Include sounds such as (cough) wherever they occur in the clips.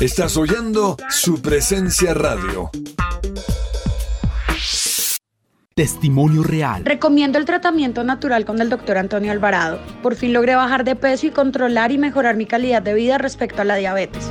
Estás oyendo su presencia radio. Testimonio real. Recomiendo el tratamiento natural con el doctor Antonio Alvarado. Por fin logré bajar de peso y controlar y mejorar mi calidad de vida respecto a la diabetes.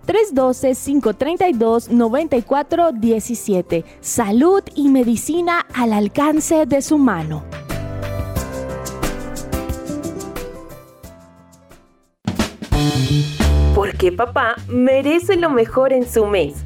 312-532-9417. Salud y medicina al alcance de su mano. Porque papá merece lo mejor en su mes.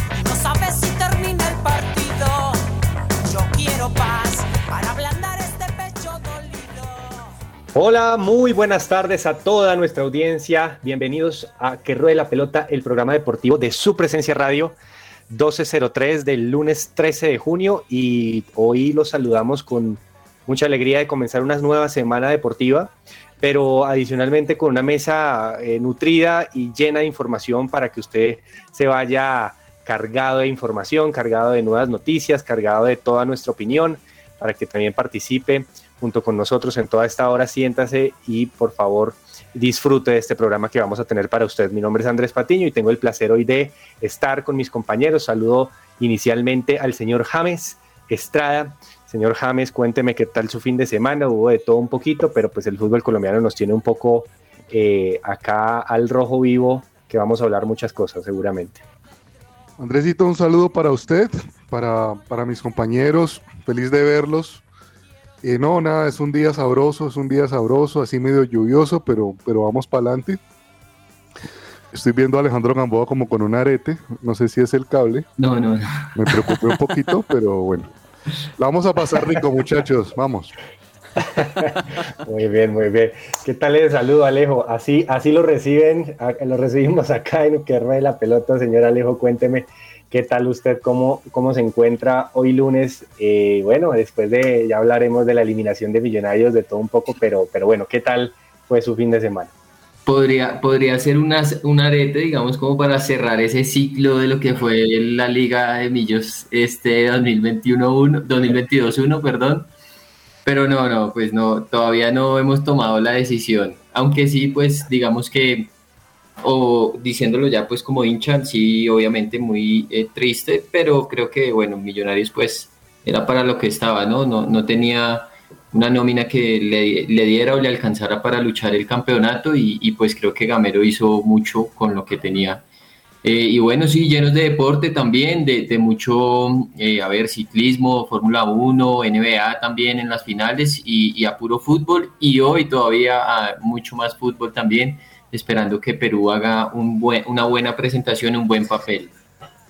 Hola, muy buenas tardes a toda nuestra audiencia. Bienvenidos a Que Ruede la Pelota, el programa deportivo de su presencia radio 1203 del lunes 13 de junio. Y hoy los saludamos con mucha alegría de comenzar una nueva semana deportiva, pero adicionalmente con una mesa eh, nutrida y llena de información para que usted se vaya cargado de información, cargado de nuevas noticias, cargado de toda nuestra opinión, para que también participe junto con nosotros en toda esta hora. Siéntase y por favor disfrute de este programa que vamos a tener para usted. Mi nombre es Andrés Patiño y tengo el placer hoy de estar con mis compañeros. Saludo inicialmente al señor James Estrada. Señor James, cuénteme qué tal su fin de semana. Hubo de todo un poquito, pero pues el fútbol colombiano nos tiene un poco eh, acá al rojo vivo, que vamos a hablar muchas cosas seguramente. Andresito, un saludo para usted, para, para mis compañeros. Feliz de verlos. Eh, no, nada, es un día sabroso, es un día sabroso, así medio lluvioso, pero, pero vamos para adelante. Estoy viendo a Alejandro Gamboa como con un arete, no sé si es el cable. No, no, no. Me preocupé un poquito, (laughs) pero bueno. La vamos a pasar rico, muchachos, vamos. Muy bien, muy bien. ¿Qué tal el saludo, Alejo? Así, así lo reciben, lo recibimos acá en que de la pelota, señor Alejo, cuénteme ¿Qué tal usted? ¿Cómo, cómo se encuentra hoy lunes? Eh, bueno, después de, ya hablaremos de la eliminación de Millonarios, de todo un poco, pero, pero bueno, ¿qué tal fue su fin de semana? Podría, podría ser una, un arete, digamos, como para cerrar ese ciclo de lo que fue la Liga de Millos este 2021 2022-1, perdón. Pero no, no, pues no, todavía no hemos tomado la decisión. Aunque sí, pues digamos que o diciéndolo ya pues como hincha, sí, obviamente muy eh, triste, pero creo que, bueno, Millonarios pues era para lo que estaba, ¿no? No, no tenía una nómina que le, le, diera o le alcanzara para luchar el campeonato y, pues creo que Gamero hizo mucho con lo que tenía. Eh, y bueno, sí, llenos de deporte también, de, mucho, eh, a ver, ciclismo, Fórmula 1, NBA también en las finales y, y, a puro fútbol y hoy todavía a mucho más fútbol también, esperando que Perú haga una buena presentación, un buen papel.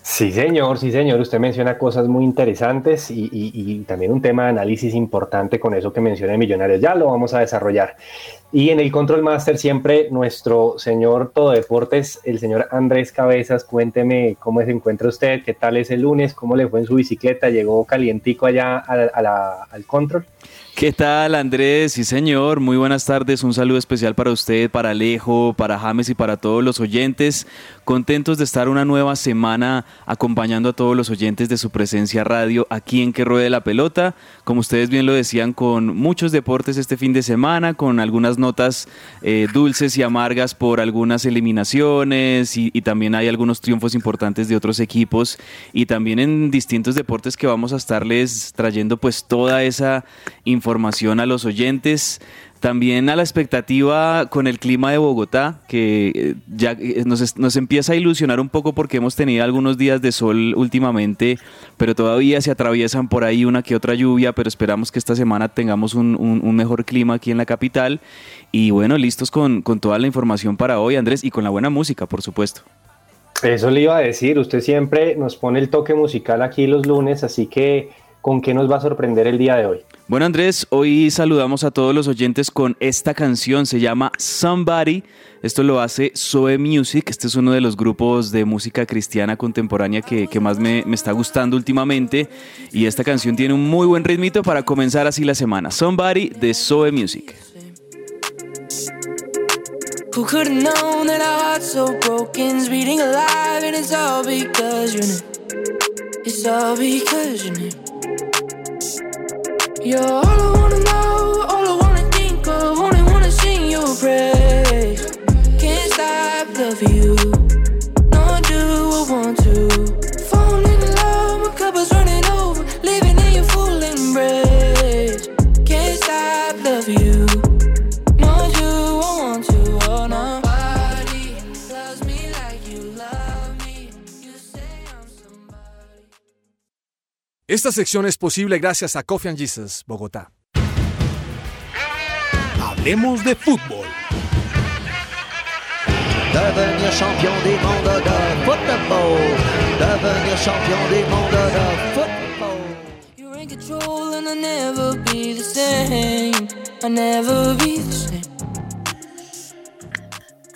Sí, señor, sí, señor. Usted menciona cosas muy interesantes y, también un tema de análisis importante con eso que menciona Millonarios. Ya lo vamos a desarrollar. Y en el Control Master siempre nuestro señor Todo Deportes, el señor Andrés Cabezas, cuénteme cómo se encuentra usted, qué tal es el lunes, cómo le fue en su bicicleta, llegó calientico allá al Control. ¿Qué tal Andrés? Sí señor, muy buenas tardes, un saludo especial para usted, para Alejo, para James y para todos los oyentes. Contentos de estar una nueva semana acompañando a todos los oyentes de su presencia radio aquí en Que Ruede la Pelota. Como ustedes bien lo decían, con muchos deportes este fin de semana, con algunas notas eh, dulces y amargas por algunas eliminaciones y, y también hay algunos triunfos importantes de otros equipos y también en distintos deportes que vamos a estarles trayendo pues toda esa información a los oyentes. También a la expectativa con el clima de Bogotá, que ya nos, nos, empieza a ilusionar un poco porque hemos tenido algunos días de sol últimamente, pero todavía se atraviesan por ahí una que otra lluvia, pero esperamos que esta semana tengamos un mejor clima aquí en la capital. Y bueno, listos con, con toda la información para hoy, Andrés, y con la buena música, por supuesto. Eso le iba a decir, usted siempre nos pone el toque musical aquí los lunes, así que ¿con qué nos va a sorprender el día de hoy? Bueno Andrés, hoy saludamos a todos los oyentes con esta canción, se llama Somebody, esto lo hace Zoe Music, este es uno de los grupos de música cristiana contemporánea que, que más me, me, está gustando últimamente y esta canción tiene un muy buen ritmito para comenzar así la semana, Somebody de Zoe Music. Who could have known that our hearts so it's. It's all because. You're all I wanna know, all I wanna think of, only wanna sing your praise. Can't stop loving you, nor do I want to. Fall in love, my cup is running Esta sección es posible gracias a Coffee and Jesus, Bogotá. Hablemos de fútbol. Devenir champion des mondes de football. Devenir champion des mondes de football. You're in control and I'll never be the same. I'll never be the same.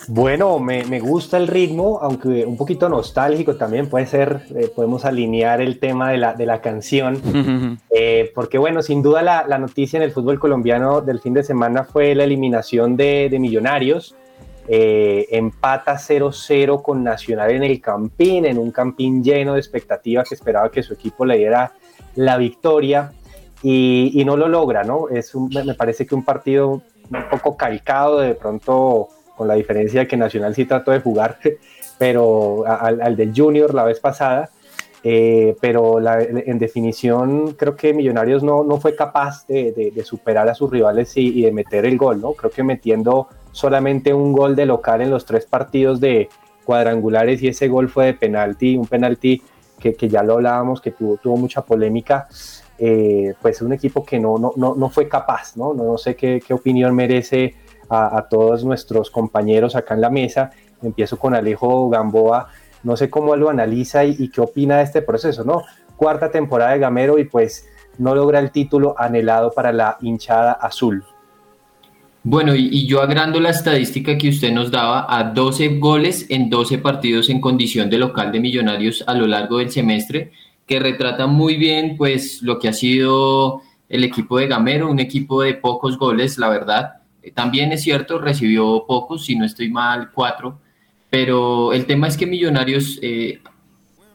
Bueno, me, me, gusta el ritmo, aunque un poquito nostálgico también puede ser, eh, podemos alinear el tema de la, de la canción, uh -huh. eh, porque bueno, sin duda la, la, noticia en el fútbol colombiano del fin de semana fue la eliminación de, de Millonarios, eh, empata 0-0 con Nacional en el Campín, en un Campín lleno de expectativas que esperaba que su equipo le diera la victoria y, y no lo logra, ¿no? Es un, me parece que un partido un poco calcado de pronto con la diferencia de que Nacional sí trató de jugar, (laughs) pero al, al del Junior la vez pasada, eh, pero la, en definición creo que Millonarios no, no fue capaz de, de, superar a sus rivales y, y, de meter el gol, ¿no? Creo que metiendo solamente un gol de local en los tres partidos de cuadrangulares y ese gol fue de penalti, un penalti que, que ya lo hablábamos, que tuvo, tuvo mucha polémica, eh, pues un equipo que no, no, no, no fue capaz, ¿no? No, no sé qué, qué opinión merece a, todos nuestros compañeros acá en la mesa. Empiezo con Alejo Gamboa. No sé cómo lo analiza y, y, qué opina de este proceso, ¿no? Cuarta temporada de Gamero y pues no logra el título anhelado para la hinchada azul. Bueno, y, y yo agrando la estadística que usted nos daba a 12 goles en 12 partidos en condición de local de Millonarios a lo largo del semestre, que retrata muy bien pues lo que ha sido el equipo de Gamero, un equipo de pocos goles, la verdad, también es cierto, recibió pocos, si no estoy mal, cuatro, pero el tema es que Millonarios eh,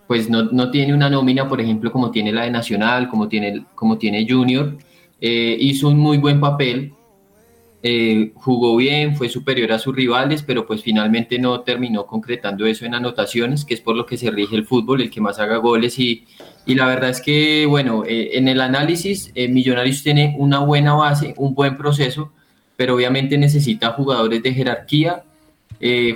pues no, no, tiene una nómina, por ejemplo, como tiene la de Nacional, como tiene, como tiene Junior, eh, hizo un muy buen papel, eh, jugó bien, fue superior a sus rivales, pero pues finalmente no terminó concretando eso en anotaciones, que es por lo que se rige el fútbol, el que más haga goles y, y la verdad es que, bueno, eh, en el análisis, eh, Millonarios tiene una buena base, un buen proceso, pero obviamente necesita jugadores de jerarquía,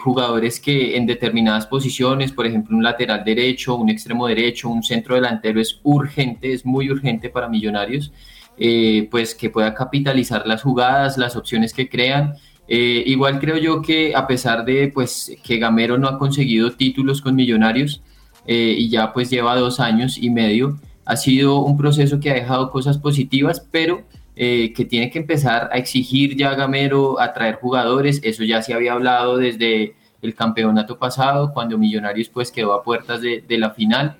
jugadores que en determinadas posiciones, por ejemplo, un lateral derecho, un extremo derecho, un centro delantero es urgente, es muy urgente para Millonarios eh, pues que pueda capitalizar las jugadas, las opciones que crean. Eh, igual creo yo que a pesar de pues que Gamero no ha conseguido títulos con Millonarios eh, y ya pues lleva dos años y medio, ha sido un proceso que ha dejado cosas positivas, pero que tiene que empezar a exigir ya Gamero a traer jugadores. Eso ya se había hablado desde el campeonato pasado, cuando Millonarios pues quedó a puertas de, de la final.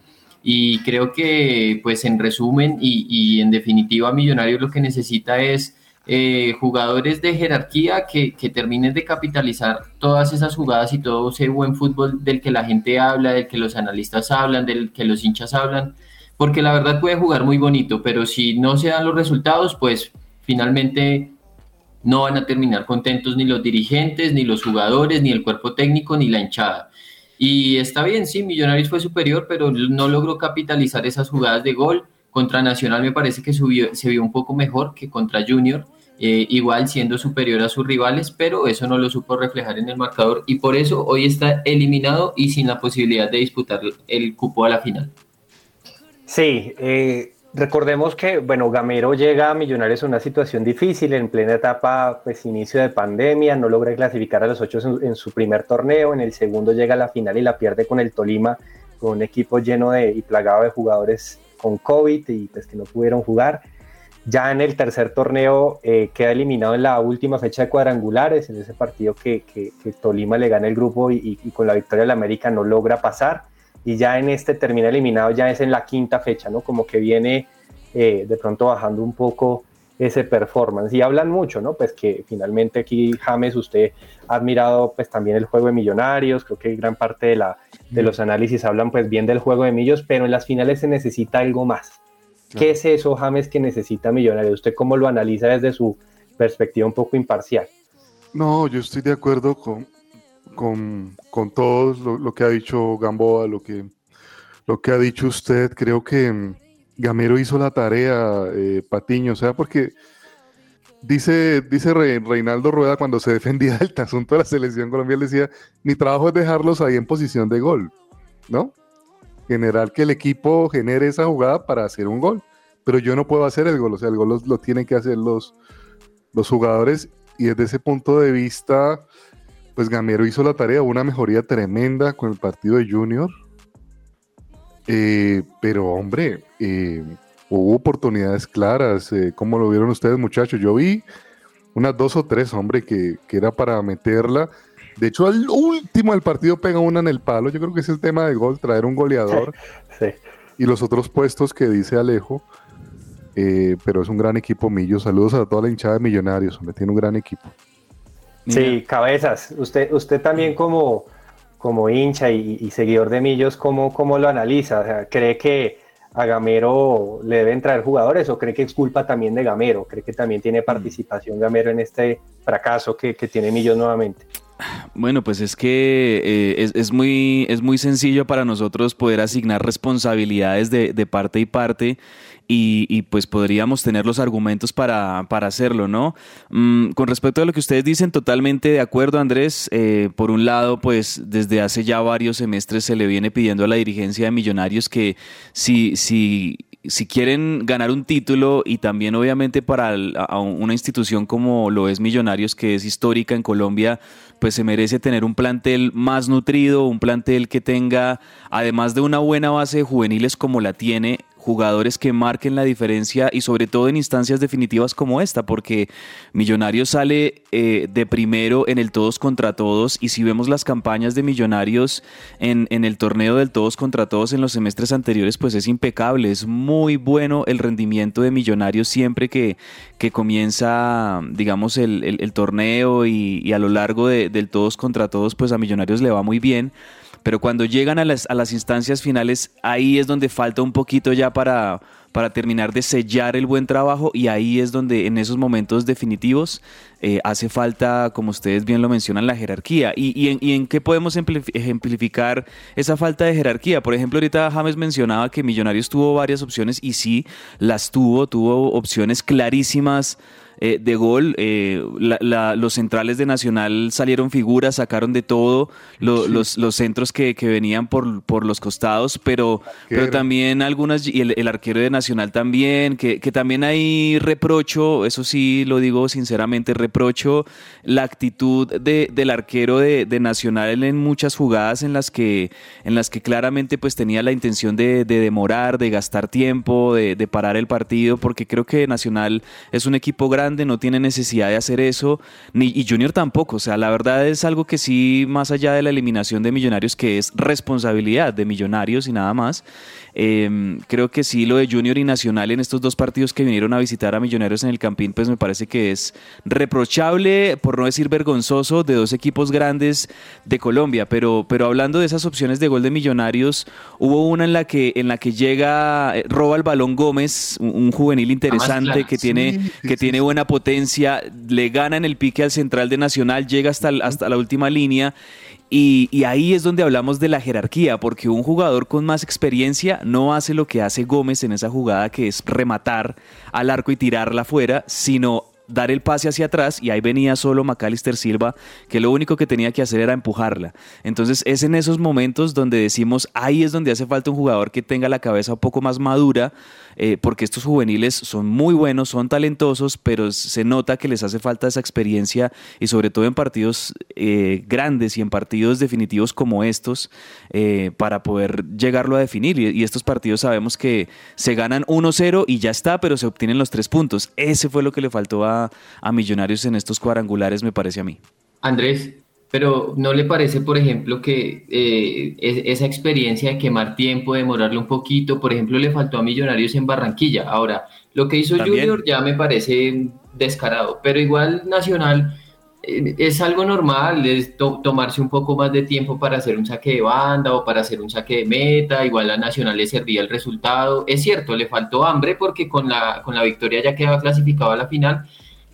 Y creo que, pues en resumen y, en definitiva, Millonarios lo que necesita es eh, jugadores de jerarquía que, que, terminen de capitalizar todas esas jugadas y todo ese buen fútbol del que la gente habla, del que los analistas hablan, del que los hinchas hablan, porque la verdad puede jugar muy bonito, pero si no se dan los resultados, pues finalmente no van a terminar contentos ni los dirigentes, ni los jugadores, ni el cuerpo técnico, ni la hinchada. Y está bien, sí, Millonarios fue superior, pero no logró capitalizar esas jugadas de gol. Contra Nacional me parece que subió, se vio un poco mejor que contra Junior, eh, igual siendo superior a sus rivales, pero eso no lo supo reflejar en el marcador y por eso hoy está eliminado y sin la posibilidad de disputar el cupo a la final. Sí, eh, Recordemos que, bueno, Gamero llega a Millonarios en una situación difícil, en plena etapa, pues inicio de pandemia, no logra clasificar a los ocho en, su primer torneo, en el segundo llega a la final y la pierde con el Tolima, con un equipo lleno de y plagado de jugadores con COVID y pues que no pudieron jugar. Ya en el tercer torneo eh, queda eliminado en la última fecha de cuadrangulares, en ese partido que, que, Tolima le gana el grupo y, y con la victoria del América no logra pasar y ya en este termina eliminado, ya es en la quinta fecha, ¿no? Como que viene eh, de pronto bajando un poco ese performance. Y hablan mucho, ¿no? Pues que finalmente aquí, James, usted ha admirado pues también el juego de Millonarios, creo que gran parte de, la, de los análisis hablan pues bien del juego de Millos, pero en las finales se necesita algo más. ¿Qué es eso, James, que necesita Millonarios? ¿Usted cómo lo analiza desde su perspectiva un poco imparcial? No, yo estoy de acuerdo con, con, con todo lo, que ha dicho Gamboa, lo que, lo que ha dicho usted. Creo que mm, Gamero hizo la tarea, eh, Patiño, o sea, porque dice, dice Reinaldo Rueda cuando se (laughs) defendía del asunto de la selección colombiana, decía, mi trabajo es dejarlos ahí en posición de gol, ¿no? Generar que el equipo genere esa jugada para hacer un gol, pero yo no puedo hacer el gol, o sea, el gol lo, tienen que hacer los, los jugadores y desde ese punto de vista pues Gamero hizo la tarea, una mejoría tremenda con el partido de Junior. Eh, pero hombre, eh, hubo oportunidades claras. Eh, ¿Cómo lo vieron ustedes, muchachos? Yo vi unas dos o tres, hombre, que, era para meterla. De hecho, al último del partido pega una en el palo. Yo creo que ese es el tema de gol, traer un goleador. (laughs) Sí. Y los otros puestos que dice Alejo. pero es un gran equipo Millo. Saludos a toda la hinchada de Millonarios, hombre, tiene un gran equipo. Sí, cabezas. Usted, usted también como, como hincha y, seguidor de Millos, ¿cómo, ¿cómo, lo analiza? ¿Cree que a Gamero le deben traer jugadores o cree que es culpa también de Gamero? ¿Cree que también tiene mm. participación Gamero en este fracaso que, tiene Millos nuevamente? Bueno, pues es que eh, es, muy, es muy sencillo para nosotros poder asignar responsabilidades de, de parte y parte y, pues podríamos tener los argumentos para, hacerlo, ¿no? Mm, con respecto a lo que ustedes dicen, totalmente de acuerdo, Andrés. Eh, por un lado, pues desde hace ya varios semestres se le viene pidiendo a la dirigencia de Millonarios que si, si si quieren ganar un título y también obviamente para una institución como lo es Millonarios, que es histórica en Colombia, pues se merece tener un plantel más nutrido, un plantel que tenga, además de una buena base de juveniles como la tiene, jugadores que marquen la diferencia y sobre todo en instancias definitivas como esta, porque Millonarios sale eh, de primero en el todos contra todos y si vemos las campañas de Millonarios en, el torneo del todos contra todos en los semestres anteriores, pues es impecable, es muy bueno el rendimiento de Millonarios siempre que, que comienza, digamos, el, el, torneo y, y, a lo largo de, del todos contra todos, pues a Millonarios le va muy bien pero cuando llegan a las, a las instancias finales, ahí es donde falta un poquito ya para, para terminar de sellar el buen trabajo y ahí es donde en esos momentos definitivos eh, hace falta, como ustedes bien lo mencionan, la jerarquía. ¿Y, y, en, y en qué podemos ejemplificar esa falta de jerarquía? Por ejemplo, ahorita James mencionaba que Millonarios tuvo varias opciones y sí, las tuvo, tuvo opciones clarísimas eh, de gol. Eh, los centrales de Nacional salieron figuras, sacaron de todo los, los, centros que, venían por, por, los costados, pero, pero también algunas, y el, arquero de Nacional también, que, también hay reprocho, eso sí lo digo sinceramente, reprocho la actitud de, del arquero de, Nacional en muchas jugadas en las que, en las que claramente pues tenía la intención de, demorar, de gastar tiempo, de, de parar el partido, porque creo que Nacional es un equipo grande no tiene necesidad de hacer eso, ni, y Junior tampoco. O sea, la verdad es algo que sí, más allá de la eliminación de Millonarios, que es responsabilidad de Millonarios y nada más, Em, creo que sí, lo de Junior y Nacional en estos dos partidos que vinieron a visitar a Millonarios en el Campín, pues me parece que es reprochable, por no decir vergonzoso, de dos equipos grandes de Colombia. Pero, pero hablando de esas opciones de gol de Millonarios, hubo una en la que, en la que llega, eh, roba el balón Gómez, un, juvenil interesante que, tiene, que tiene buena potencia, le gana en el pique al central de Nacional, llega hasta, hasta la última línea y, ahí es donde hablamos de la jerarquía, porque un jugador con más experiencia no hace lo que hace Gómez en esa jugada, que es rematar al arco y tirarla afuera, sino dar el pase hacia atrás y ahí venía solo Macalister Silva, que lo único que tenía que hacer era empujarla. Entonces es en esos momentos donde decimos, ahí es donde hace falta un jugador que tenga la cabeza un poco más madura eh, porque estos juveniles son muy buenos, son talentosos, pero se nota que les hace falta esa experiencia y sobre todo en partidos eh, grandes y en partidos definitivos como estos eh, para poder llegarlo a definir. Y, estos partidos sabemos que se ganan 1-0 y ya está, pero se obtienen los tres puntos. Ese fue lo que le faltó a, a Millonarios en estos cuadrangulares, me parece a mí. Andrés, pero ¿no le parece, por ejemplo, que eh, esa experiencia de quemar tiempo, demorarle un poquito, por ejemplo, le faltó a Millonarios en Barranquilla? Ahora, lo que hizo Junior ya me parece descarado, pero igual Nacional eh, es algo normal, es tomarse un poco más de tiempo para hacer un saque de banda o para hacer un saque de meta, igual a Nacional le servía el resultado. Es cierto, le faltó hambre porque con la, con la victoria ya quedaba clasificado a la final,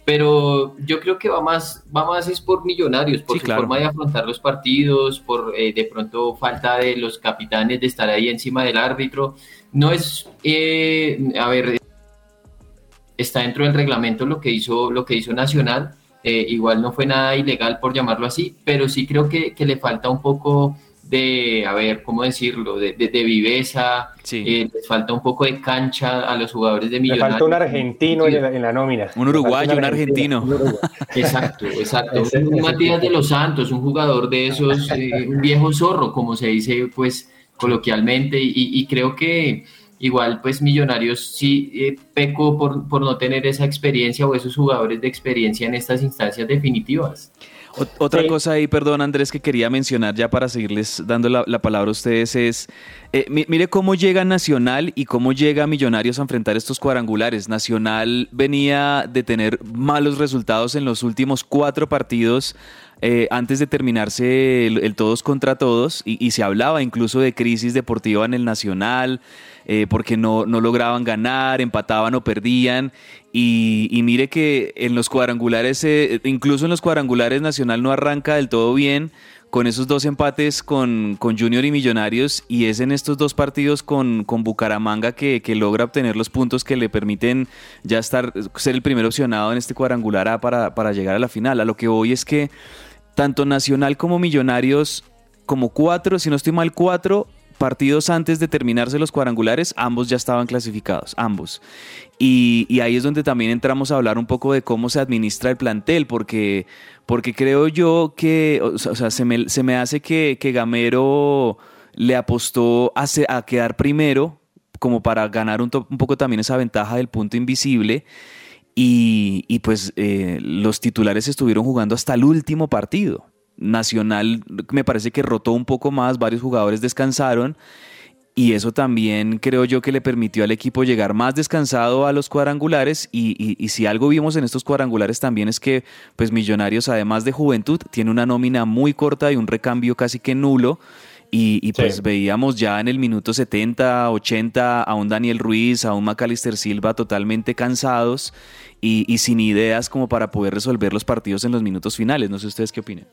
pero yo creo que va más, va más es por millonarios, por su forma de afrontar los partidos, por eh, de pronto falta de los capitanes de estar ahí encima del árbitro. No es, eh, a ver, está dentro del reglamento lo que hizo, lo que hizo Nacional. Eh, igual no fue nada ilegal por llamarlo así, pero sí creo que, que le falta un poco de, a ver, ¿cómo decirlo? De, de, viveza, eh, les falta un poco de cancha a los jugadores de Millonarios. Le falta un argentino en la, nómina. Un uruguayo, un, argentino. (laughs) exacto, exacto. un Matías de los Santos, un jugador de esos, eh, un viejo zorro, como se dice, pues, coloquialmente, y, creo que igual pues Millonarios sí eh, pecó por, por no tener esa experiencia o esos jugadores de experiencia en estas instancias definitivas. Otra cosa ahí, perdón Andrés, que quería mencionar ya para seguirles dando la, palabra a ustedes es, eh, mire cómo llega Nacional y cómo llega Millonarios a enfrentar estos cuadrangulares. Nacional venía de tener malos resultados en los últimos cuatro partidos eh, antes de terminarse el, todos contra todos y, y, se hablaba incluso de crisis deportiva en el Nacional. Eh, porque no, no, lograban ganar, empataban o perdían. Y, mire que en los cuadrangulares, eh, incluso en los cuadrangulares Nacional no arranca del todo bien con esos dos empates con, con Junior y Millonarios y es en estos dos partidos con, con Bucaramanga que, que, logra obtener los puntos que le permiten ya estar, ser el primer opcionado en este cuadrangular A para, para llegar a la final. A lo que voy es que tanto Nacional como Millonarios, como cuatro, si no estoy mal, cuatro partidos antes de terminarse los cuadrangulares, ambos ya estaban clasificados, ambos. Y, ahí es donde también entramos a hablar un poco de cómo se administra el plantel, porque, porque creo yo que, o sea, se me, se me hace que, que Gamero le apostó a, a, quedar primero, como para ganar un, un, poco también esa ventaja del punto invisible. Y, y pues eh, los titulares estuvieron jugando hasta el último partido. Nacional me parece que rotó un poco más, varios jugadores descansaron y eso también creo yo que le permitió al equipo llegar más descansado a los cuadrangulares y, si algo vimos en estos cuadrangulares también es que pues Millonarios además de juventud tiene una nómina muy corta y un recambio casi que nulo Y, y pues veíamos ya en el minuto 70, 80 a un Daniel Ruiz, a un Macalister Silva totalmente cansados y, y sin ideas como para poder resolver los partidos en los minutos finales. No sé ustedes qué opinan.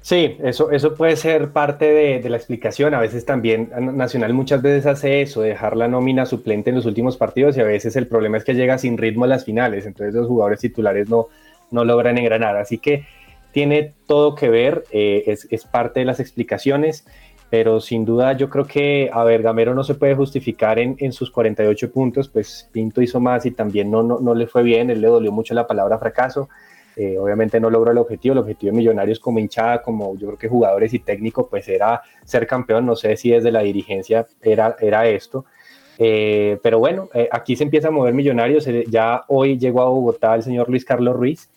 Sí, eso, eso puede ser parte de, de, la explicación. A veces también Nacional muchas veces hace eso, dejar la nómina suplente en los últimos partidos y a veces el problema es que llega sin ritmo a las finales, entonces los jugadores titulares no, no logran engranar. Así que tiene todo que ver, eh, es, es, parte de las explicaciones, pero sin duda yo creo que, a ver, Gamero no se puede justificar en, en sus 48 puntos, pues Pinto hizo más y también no, no, no le fue bien, él le dolió mucho la palabra fracaso eh, obviamente no logró el objetivo, el objetivo de Millonarios como hinchada, como yo creo que jugadores y técnicos, pues era ser campeón, no sé si desde la dirigencia era, era esto. Eh, pero bueno, eh, aquí se empieza a mover Millonarios, eh, ya hoy llegó a Bogotá el señor Luis Carlos Ruiz,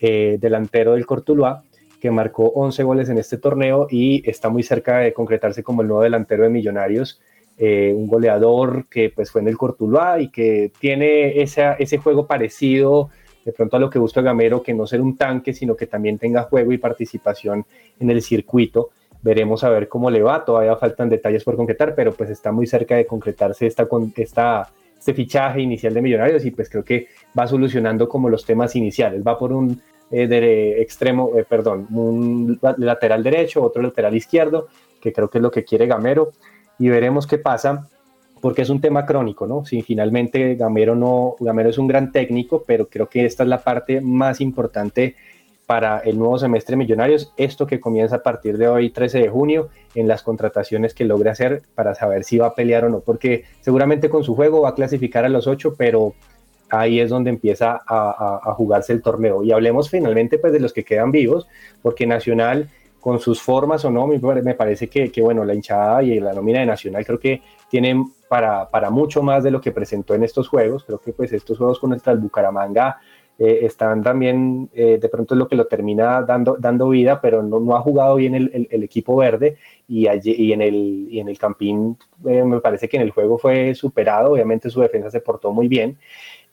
delantero del Cortuluá, que marcó 11 goles en este torneo y está muy cerca de concretarse como el nuevo delantero de Millonarios. Eh, un goleador que pues fue en el Cortuluá y que tiene esa, ese juego parecido de pronto a lo que busca Gamero, que no ser un tanque, sino que también tenga juego y participación en el circuito. Veremos a ver cómo le va, todavía faltan detalles por concretar, pero pues está muy cerca de concretarse esta, esta, este fichaje inicial de Millonarios y pues creo que va solucionando como los temas iniciales, va por un eh, de extremo, eh, perdón, un lateral derecho, otro lateral izquierdo, que creo que es lo que quiere Gamero, y veremos qué pasa porque es un tema crónico, ¿no? Si finalmente Gamero no, Gamero es un gran técnico, pero creo que esta es la parte más importante para el nuevo semestre Millonarios, esto que comienza a partir de hoy, 13 de junio, en las contrataciones que logre hacer para saber si va a pelear o no, porque seguramente con su juego va a clasificar a los ocho, pero ahí es donde empieza a, a, a jugarse el torneo. Y hablemos finalmente pues de los que quedan vivos, porque Nacional con sus formas o no, me parece que, que, bueno, la hinchada y la nómina de Nacional creo que tienen para, para, mucho más de lo que presentó en estos juegos. Creo que pues estos juegos con nuestras Bucaramanga eh, están también, eh, de pronto es lo que lo termina dando, dando vida, pero no, no ha jugado bien el, el, el equipo verde y, allí, y, en el, y en el Campín eh, me parece que en el juego fue superado, obviamente su defensa se portó muy bien,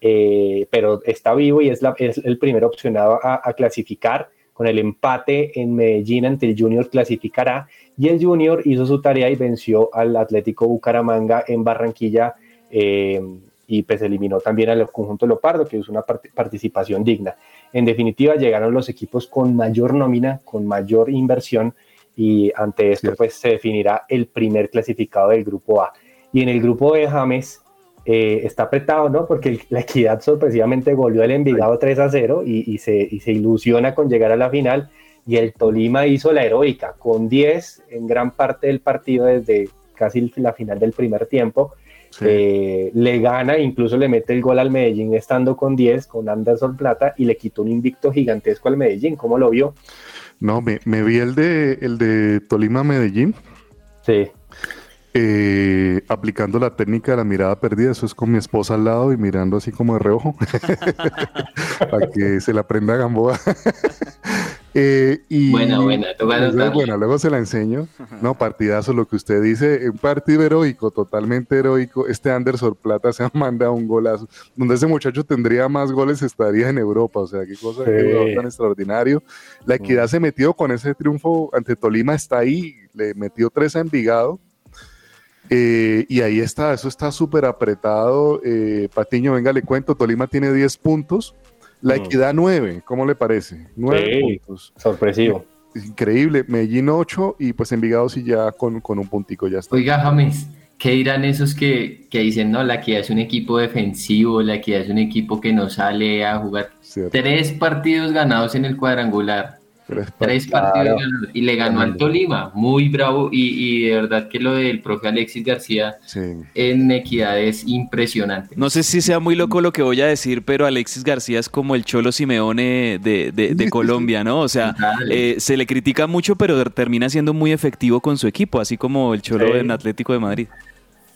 eh, pero está vivo y es, la, es el primer opcionado a, a clasificar con el empate en Medellín ante el Junior clasificará y el Junior hizo su tarea y venció al Atlético Bucaramanga en Barranquilla eh, y pues eliminó también al conjunto Leopardo, que es una part participación digna. En definitiva, llegaron los equipos con mayor nómina, con mayor inversión y ante esto pues se definirá el primer clasificado del grupo A. Y en el grupo B, James, eh, está apretado, ¿no? Porque la equidad sorpresivamente volvió el Envigado 3 a 0 y, y, se, y, se, ilusiona con llegar a la final. Y el Tolima hizo la heroica con 10 en gran parte del partido desde casi la final del primer tiempo. Sí. Eh, le gana, incluso le mete el gol al Medellín estando con 10, con Anderson Plata, y le quitó un invicto gigantesco al Medellín. ¿Cómo lo vio? No, me, me vi el de, el de Tolima Medellín. Sí. Eh, aplicando la técnica de la mirada perdida, eso es con mi esposa al lado y mirando así como de reojo, (laughs) para que se la aprenda a Gamboa. (laughs) eh, y buena, buena, luego, bueno, luego se la enseño. No, partidazo, lo que usted dice, un partido heroico, totalmente heroico. Este Anderson Plata se ha mandado un golazo. Donde ese muchacho tendría más goles estaría en Europa, o sea, qué cosa sí. tan extraordinario. La equidad mm. se metió con ese triunfo ante Tolima, está ahí, le metió tres a Envigado eh, y ahí está, eso está súper apretado. Eh, Patiño, venga, le cuento, Tolima tiene 10 puntos, la equidad 9, ¿cómo le parece? 9 sí, puntos. Sorpresivo. Increíble, Medellín 8 y pues Envigado sí ya con, con un puntico ya está. Oiga, James, ¿qué dirán esos que, que, dicen, no, la equidad es un equipo defensivo, la equidad es un equipo que no sale a jugar? Cierto. Tres partidos ganados en el cuadrangular Tres, Tres partidos claro. y le ganó al Tolima, muy bravo y, y, de verdad que lo del profe Alexis García sí. en equidad es impresionante. No sé si sea muy loco lo que voy a decir, pero Alexis García es como el Cholo Simeone de, de, de (laughs) Colombia, ¿no? O sea, eh, se le critica mucho, pero termina siendo muy efectivo con su equipo, así como el Cholo sí. en Atlético de Madrid.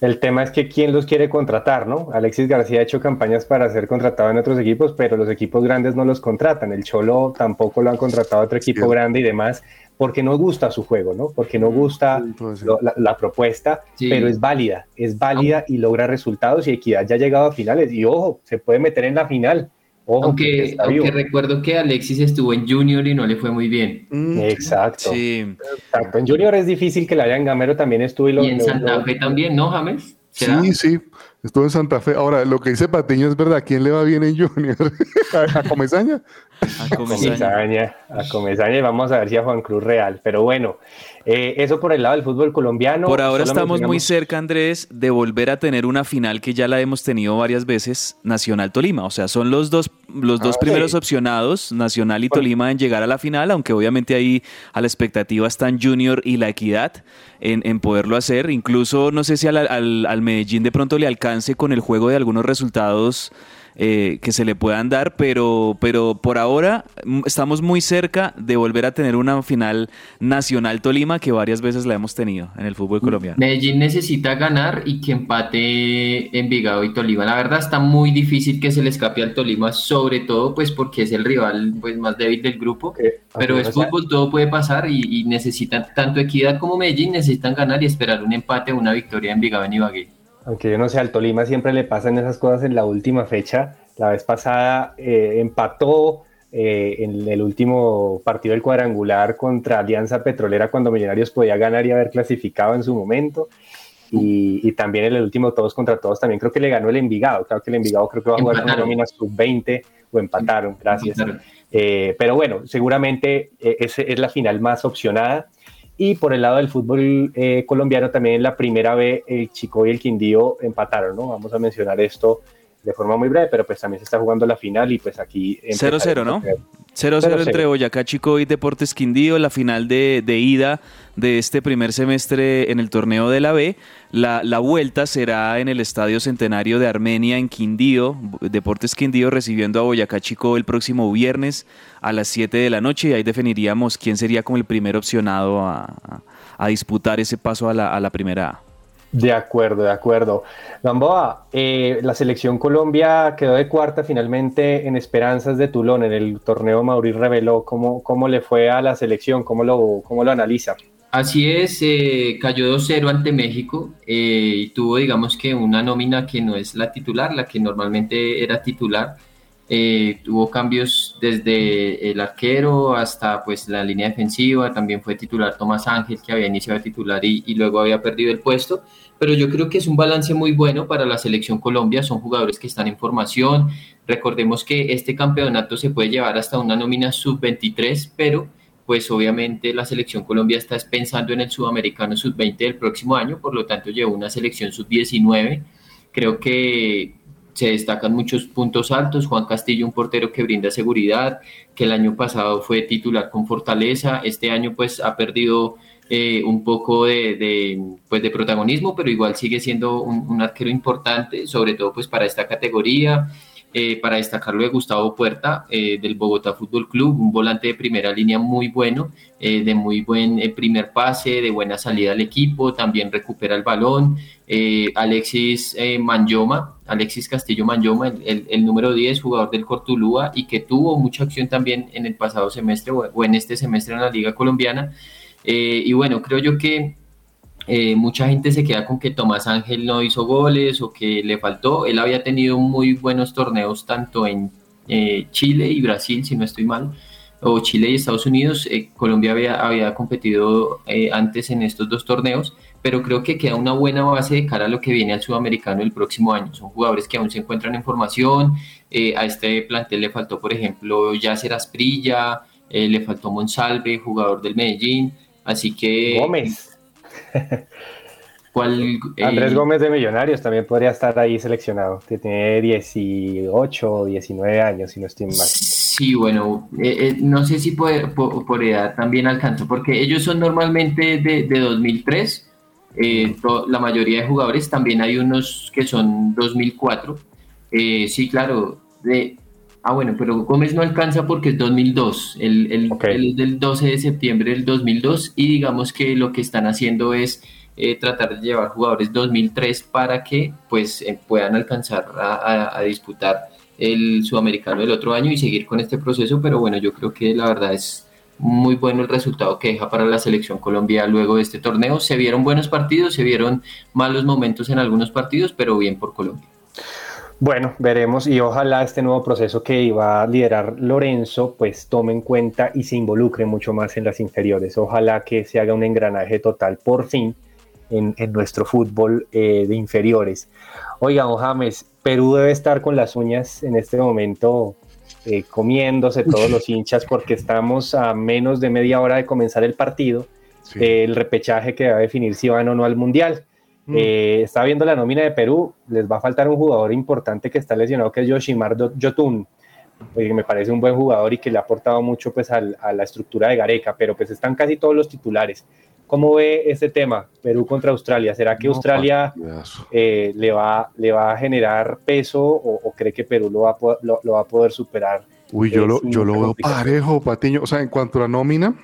El tema es que quién los quiere contratar, ¿no? Alexis García ha hecho campañas para ser contratado en otros equipos, pero los equipos grandes no los contratan. El Cholo tampoco lo han contratado a otro equipo sí. grande y demás, porque no gusta su juego, ¿no? Porque no gusta sí, lo, la, la, propuesta, sí. pero es válida, es válida y logra resultados y Equidad ya ha llegado a finales. Y ojo, se puede meter en la final. Ojo, Aunque, recuerdo que Alexis estuvo en Junior y no le fue muy bien. Exacto. Sí. Exacto. En Junior es difícil que la hayan Gamero también estuvo y lo, Y en lo- Santa lo- Fe también, ¿no, James? ¿Será? Sí, sí, estuvo en Santa Fe. Ahora, lo que dice Patiño es verdad. ¿Quién le va bien en Junior? (laughs) ¿A, a Comesaña? A Comesaña. A Comesaña y vamos a ver si a Juan Cruz Real. Pero bueno, eh, eso por el lado del fútbol colombiano. Por ahora estamos muy cerca, Andrés, de volver a tener una final que ya la hemos tenido varias veces, Nacional Tolima. O sea, son los dos, los dos Ah, primeros sí. opcionados, Nacional y. Tolima, en llegar a la final, aunque obviamente ahí a la expectativa están Junior y la Equidad en, en poderlo hacer. Incluso no sé si al, al- al Medellín de pronto le alcance con el juego de algunos resultados. eh, que se le puedan dar, pero, pero por ahora mm, estamos muy cerca de volver a tener una final nacional Tolima que varias veces la hemos tenido en el fútbol colombiano. Medellín necesita ganar y que empate Envigado y Tolima. La verdad está muy difícil que se le escape al Tolima, sobre todo pues porque es el rival pues más débil del grupo. Pero es fútbol, todo puede pasar y, y necesitan, tanto Equidad como Medellín necesitan ganar y esperar un empate o una victoria en Envigado en Ibagué. Aunque yo no sé, al Tolima siempre le pasan esas cosas en la última fecha. La vez pasada eh, empató eh, en el último partido del cuadrangular contra Alianza Petrolera cuando Millonarios podía ganar y haber clasificado en su momento. Y, y también en el último todos contra todos también creo que le ganó el Envigado. Claro que el Envigado creo que va a jugar con Empataron. nómina sub-20 o empataron, gracias. Empataron. Eh, pero bueno, seguramente eh, es la final más opcionada. Y por el lado del fútbol eh, colombiano, también la primera B, el Chico y el Quindío empataron, ¿no? Vamos a mencionar esto de forma muy breve, pero pues también se está jugando la final y pues aquí... 0-0, ¿no? 0-0 0-0. entre Boyacá Chico y Deportes Quindío, la final de, de ida de este primer semestre en el torneo de la B. La, la vuelta será en el Estadio Centenario de Armenia en Quindío, Deportes Quindío recibiendo a Boyacá Chico el próximo viernes a las 7 de la noche y ahí definiríamos quién sería como el primer opcionado a, a- a disputar ese paso a la, a la primera A. De acuerdo, de acuerdo. Gamboa, eh, la selección Colombia quedó de cuarta finalmente en Esperanzas de Tulón en el torneo Mauriz reveló cómo, cómo le fue a la selección, cómo lo, cómo lo analiza. Así es, eh, cayó 2-0 ante México eh, y tuvo, digamos que, una nómina que no es la titular, la que normalmente era titular. Eh, tuvo cambios desde el arquero hasta pues la línea defensiva, también fue titular Tomás Ángel, que había iniciado titular y, y luego había perdido el puesto. Pero yo creo que es un balance muy bueno para la selección Colombia, son jugadores que están en formación. Recordemos que este campeonato se puede llevar hasta una nómina sub-23, pero pues obviamente la selección Colombia está pensando en el sudamericano sub-20 del próximo año, por lo tanto llevó una selección sub-19. Creo que se destacan muchos puntos altos. Juan Castillo, un portero que brinda seguridad, que el año pasado fue titular con Fortaleza, este año pues ha perdido eh, un poco de, pues, de protagonismo, pero igual sigue siendo un, un arquero importante, sobre todo pues para esta categoría. Eh, para destacarlo de Gustavo Puerta eh, del Bogotá Fútbol Club, un volante de primera línea muy bueno, eh, de muy buen eh, primer pase, de buena salida al equipo, también recupera el balón. Alexis Manyoma, Alexis Castillo Manyoma, el, número 10, jugador del Cortulúa y que tuvo mucha acción también en el pasado semestre o, o en este semestre en la Liga Colombiana. Y bueno, creo yo que eh, mucha gente se queda con que Tomás Ángel no hizo goles o que le faltó. Él había tenido muy buenos torneos tanto en eh, Chile y Brasil, si no estoy mal, o Chile y Estados Unidos. Eh, Colombia había, había competido eh, antes en estos dos torneos, pero creo que queda una buena base de cara a lo que viene al sudamericano el próximo año. Son jugadores que aún se encuentran en formación. eh, a este plantel le faltó, por ejemplo, Yacer Asprilla, le faltó Monsalve, jugador del Medellín. Así que. Gómez. (laughs) ¿Cuál, eh, Andrés Gómez de Millonarios también podría estar ahí seleccionado, que tiene 18 o 19 años, si no estoy mal. Sí, bueno, eh, eh, no sé si por, por, por, edad también alcanzó, porque ellos son normalmente de, de 2003, eh, to, la mayoría de jugadores, también hay unos que son 2004. Eh, sí, claro, de, Ah, bueno, pero Gómez no alcanza porque es 2002. Él, él, okay. él, es del 12 de septiembre del 2002 y digamos que lo que están haciendo es eh, tratar de llevar jugadores 2003 para que pues eh, puedan alcanzar a, a, a, disputar el sudamericano del otro año y seguir con este proceso. Pero bueno, yo creo que la verdad es muy bueno el resultado que deja para la selección Colombia luego de este torneo. Se vieron buenos partidos, se vieron malos momentos en algunos partidos, pero bien por Colombia. Bueno, veremos y ojalá este nuevo proceso que iba a liderar Lorenzo pues tome en cuenta y se involucre mucho más en las inferiores. Ojalá que se haga un engranaje total por fin en, en nuestro fútbol eh, de inferiores. Oiga, don James, Perú debe estar con las uñas en este momento eh, comiéndose todos los hinchas porque estamos a menos de media hora de comenzar el partido, el repechaje que va a definir si van o no al Mundial. Mm. Eh, está viendo la nómina de Perú, les va a faltar un jugador importante que está lesionado, que es Yoshimar Yotun, que me parece un buen jugador y que le ha aportado mucho pues, al- a la estructura de Gareca, pero pues están casi todos los titulares. ¿Cómo ve este tema, Perú contra Australia? ¿Será que No, Australia eh, le, va, le va a generar peso o, o cree que Perú lo va lo, lo va a poder superar? Uy, yo eh, lo, yo lo veo parejo, Patiño. O sea, en cuanto a la nómina,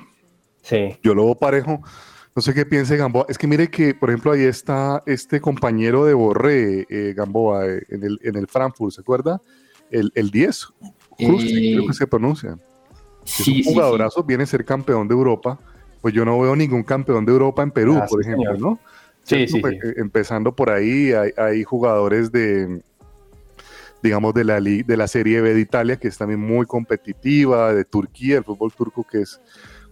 Sí. yo lo veo parejo. No sé qué piense Gamboa. Es que mire que, por ejemplo, ahí está este compañero de Borré, eh, Gamboa, eh, en, el, en el Frankfurt, ¿se acuerda? El, el 10, Krusty, Eh, creo que se pronuncia. Sí, es un sí. jugadorazo, viene a ser campeón de Europa. Pues yo no veo ningún campeón de Europa en Perú, Ah, por ejemplo, señor. ¿no? Sí, sí, Pues, eh, Empezando por ahí, hay, hay jugadores de, digamos, de la, de la Serie B de Italia, que es también muy competitiva, de Turquía, el fútbol turco que es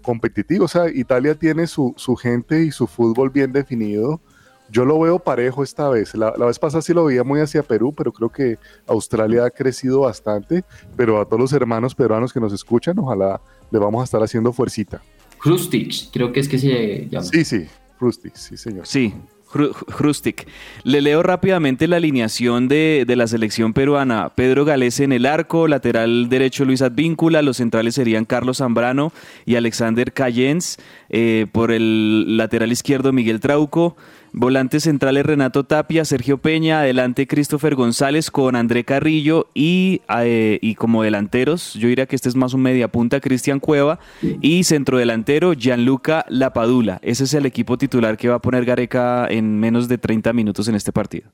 competitivo. O sea, Italia tiene su, su gente y su fútbol bien definido. Yo lo veo parejo esta vez. La, la vez pasada sí lo veía muy hacia Perú, pero creo que Australia ha crecido bastante. Pero a todos los hermanos peruanos que nos escuchan, ojalá le vamos a estar haciendo fuercita. Krustic, creo que es que se llama. Sí, sí, Frusty, sí, señor. Sí, Hrustic. Le leo rápidamente la alineación de, de la selección peruana. Pedro Galese en el arco, lateral derecho Luis Advíncula, los centrales serían Carlos Zambrano y Alexander Cayens, eh, por el lateral izquierdo Miguel Trauco, volantes centrales Renato Tapia, Sergio Peña, adelante Christopher González con André Carrillo y, eh, y como delanteros, yo diría que este es más un mediapunta, Cristian Cueva y centrodelantero Gianluca Lapadula. Ese es el equipo titular que va a poner Gareca en menos de 30 minutos en este partido.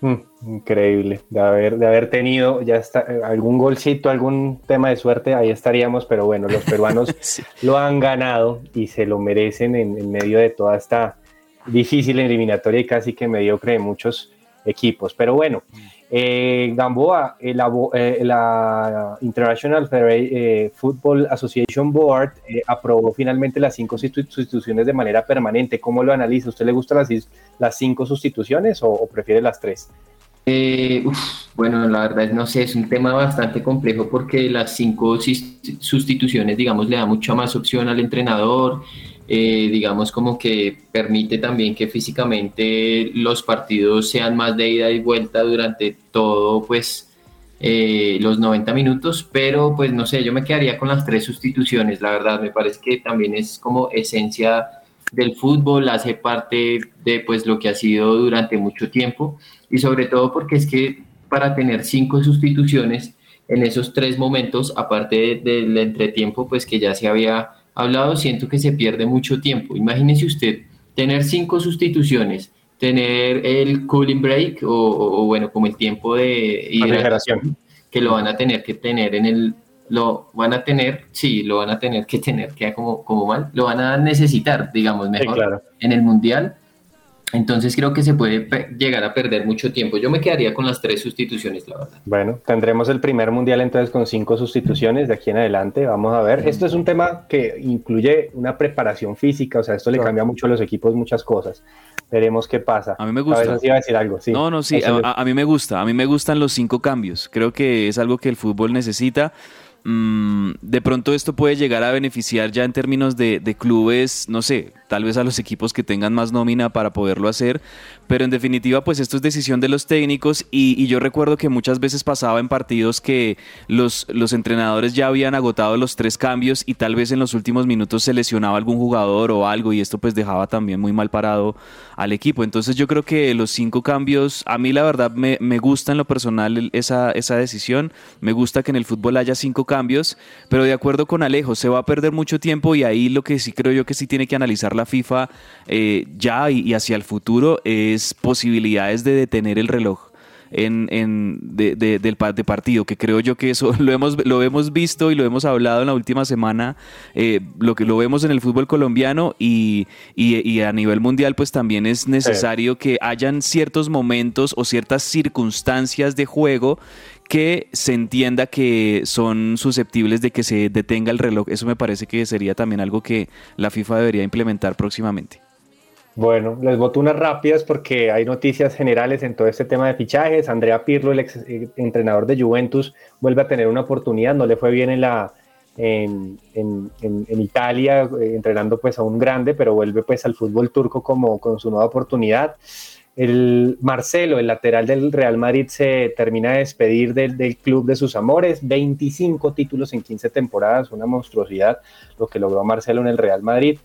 Mm, increíble. De haber, de haber tenido ya está, algún golcito, algún tema de suerte, ahí estaríamos, pero bueno, los peruanos (laughs) Sí. lo han ganado y se lo merecen en, en medio de toda esta difícil eliminatoria y casi que mediocre de muchos equipos. Pero bueno, eh, Gamboa, eh, la, eh, la International Federa- eh, Football Association Board eh, aprobó finalmente las cinco sustitu- sustituciones de manera permanente. ¿Cómo lo analiza? ¿Usted le gustan las, las cinco sustituciones o, prefiere las tres? Eh, uf, bueno, la verdad es, no sé, es un tema bastante complejo porque las cinco sustituciones, digamos, le da mucha más opción al entrenador, eh, digamos, como que permite también que físicamente los partidos sean más de ida y vuelta durante todo, pues, eh, los 90 minutos, pero pues no sé, yo me quedaría con las tres sustituciones, la verdad, me parece que también es como esencia del fútbol, hace parte de pues lo que ha sido durante mucho tiempo. Y sobre todo porque es que para tener cinco sustituciones en esos tres momentos, aparte de- del entretiempo, pues que ya se había hablado, siento que se pierde mucho tiempo. Imagínese usted tener cinco sustituciones, tener el cooling break o, o- o, bueno, como el tiempo de hidratación que lo van a tener que tener en el lo van a tener, sí, lo van a tener que tener, queda como, como mal, lo van a necesitar, digamos, mejor claro. en el mundial. Entonces creo que se puede llegar a perder mucho tiempo. Yo me quedaría con las tres sustituciones, la verdad. Bueno, tendremos el primer mundial entonces con cinco sustituciones de aquí en adelante. Vamos a ver. Esto es un tema que incluye una preparación física, o sea, esto le cambia mucho a los equipos muchas cosas. Veremos qué pasa. A mí me gusta. Cabezas iba a decir algo, sí. No, no, sí, a, a- a mí me gusta, a mí me gustan los cinco cambios, creo que es algo que el fútbol necesita. Mm, de pronto esto puede llegar a beneficiar ya en términos de, de clubes, no sé, tal vez a los equipos que tengan más nómina para poderlo hacer, pero en definitiva pues esto es decisión de los técnicos y, yo recuerdo que muchas veces pasaba en partidos que los, los entrenadores ya habían agotado los tres cambios y tal vez en los últimos minutos se lesionaba algún jugador o algo y esto pues dejaba también muy mal parado al equipo. Entonces yo creo que los cinco cambios, a mí la verdad me, me gusta en lo personal esa, esa decisión, me gusta que en el fútbol haya cinco cambios, pero de acuerdo con Alejo, se va a perder mucho tiempo y ahí lo que sí creo yo que sí tiene que analizar la FIFA eh, ya y, y hacia el futuro es posibilidades de detener el reloj. en, en de, de- del pa- de partido, que creo yo que eso (laughs) lo hemos, lo hemos visto y lo hemos hablado en la última semana, eh, lo que lo vemos en el fútbol colombiano y- y a nivel mundial, pues también es necesario que hayan ciertos momentos o ciertas circunstancias de juego que se entienda que son susceptibles de que se detenga el reloj. Eso me parece que sería también algo que la FIFA debería implementar próximamente. Bueno, les voto unas rápidas porque hay noticias generales en todo este tema de fichajes. Andrea Pirlo, el ex eh, entrenador de Juventus, vuelve a tener una oportunidad. No le fue bien en la en, en- en- Italia, eh, entrenando pues a un grande, pero vuelve pues al fútbol turco como con su nueva oportunidad. El Marcelo, el lateral del Real Madrid, se termina de despedir del, del club de sus amores. 25 títulos en 15 temporadas, una monstruosidad lo que logró Marcelo en el Real Madrid.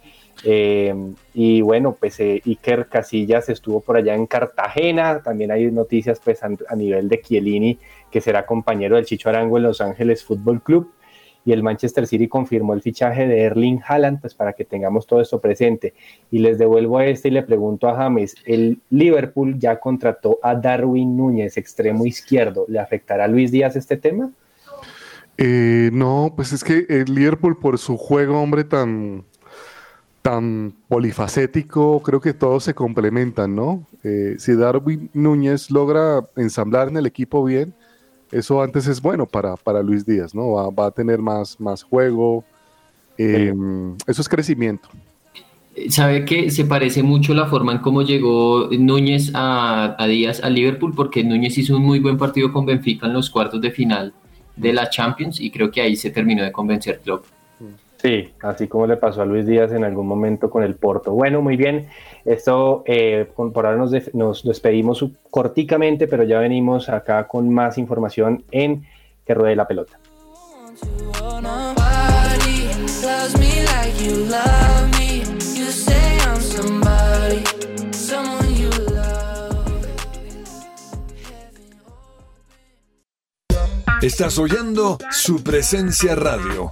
Eh, y bueno, pues eh, Iker Casillas estuvo por allá en Cartagena. También hay noticias pues a, a nivel de Chiellini, que será compañero del Chicho Arango en Los Ángeles Fútbol Club. Y el Manchester City confirmó el fichaje de Erling Haaland, pues para que tengamos todo esto presente. Y les devuelvo este y le pregunto a James, el Liverpool ya contrató a Darwin Núñez, extremo izquierdo. ¿Le afectará a Luis Díaz este tema? Eh, no, pues es que el Liverpool por su juego, hombre, tan, tan polifacético, creo que todos se complementan, ¿no? Eh, si Darwin Núñez logra ensamblar en el equipo bien, eso antes es bueno para, para Luis Díaz, ¿no? Va, va a tener más, más juego, eh, eso es crecimiento. Sabe que se parece mucho la forma en cómo llegó Núñez a, a Díaz a Liverpool, porque Núñez hizo un muy buen partido con Benfica en los cuartos de final de la Champions y creo que ahí se terminó de convencer Klopp. Sí, así como le pasó a Luis Díaz en algún momento con el Porto. Bueno, muy bien. Esto, eh, por ahora nos, nos despedimos corticamente, pero ya venimos acá con más información en Que Ruede la Pelota. Estás oyendo su presencia radio.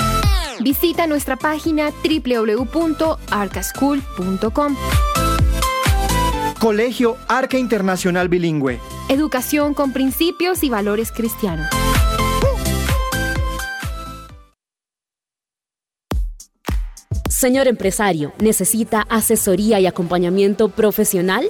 Visita nuestra página www.arcaschool.com. Colegio Arca Internacional Bilingüe. Educación con principios y valores cristianos. Señor empresario, ¿necesita asesoría y acompañamiento profesional?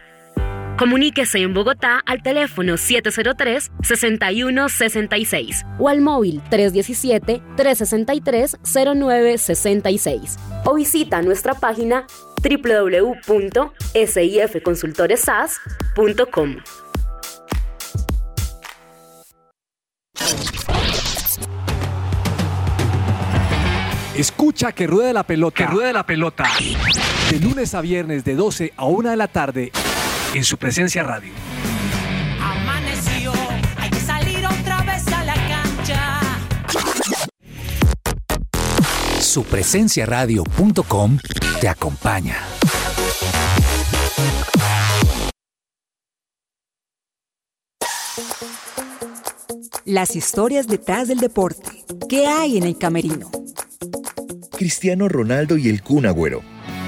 Comuníquese en Bogotá al teléfono 703-6166 o al móvil 317-363-0966 o visita nuestra página www.sifconsultoresas.com. Escucha que ruede la pelota. Que ruede la pelota. De lunes a viernes de 12 a 1 de la tarde en su presencia radio. Amaneció, hay que salir otra vez a la cancha. Supresenciaradio.com te acompaña. Las historias detrás del deporte. ¿Qué hay en el camerino? Cristiano Ronaldo y el Kun Agüero.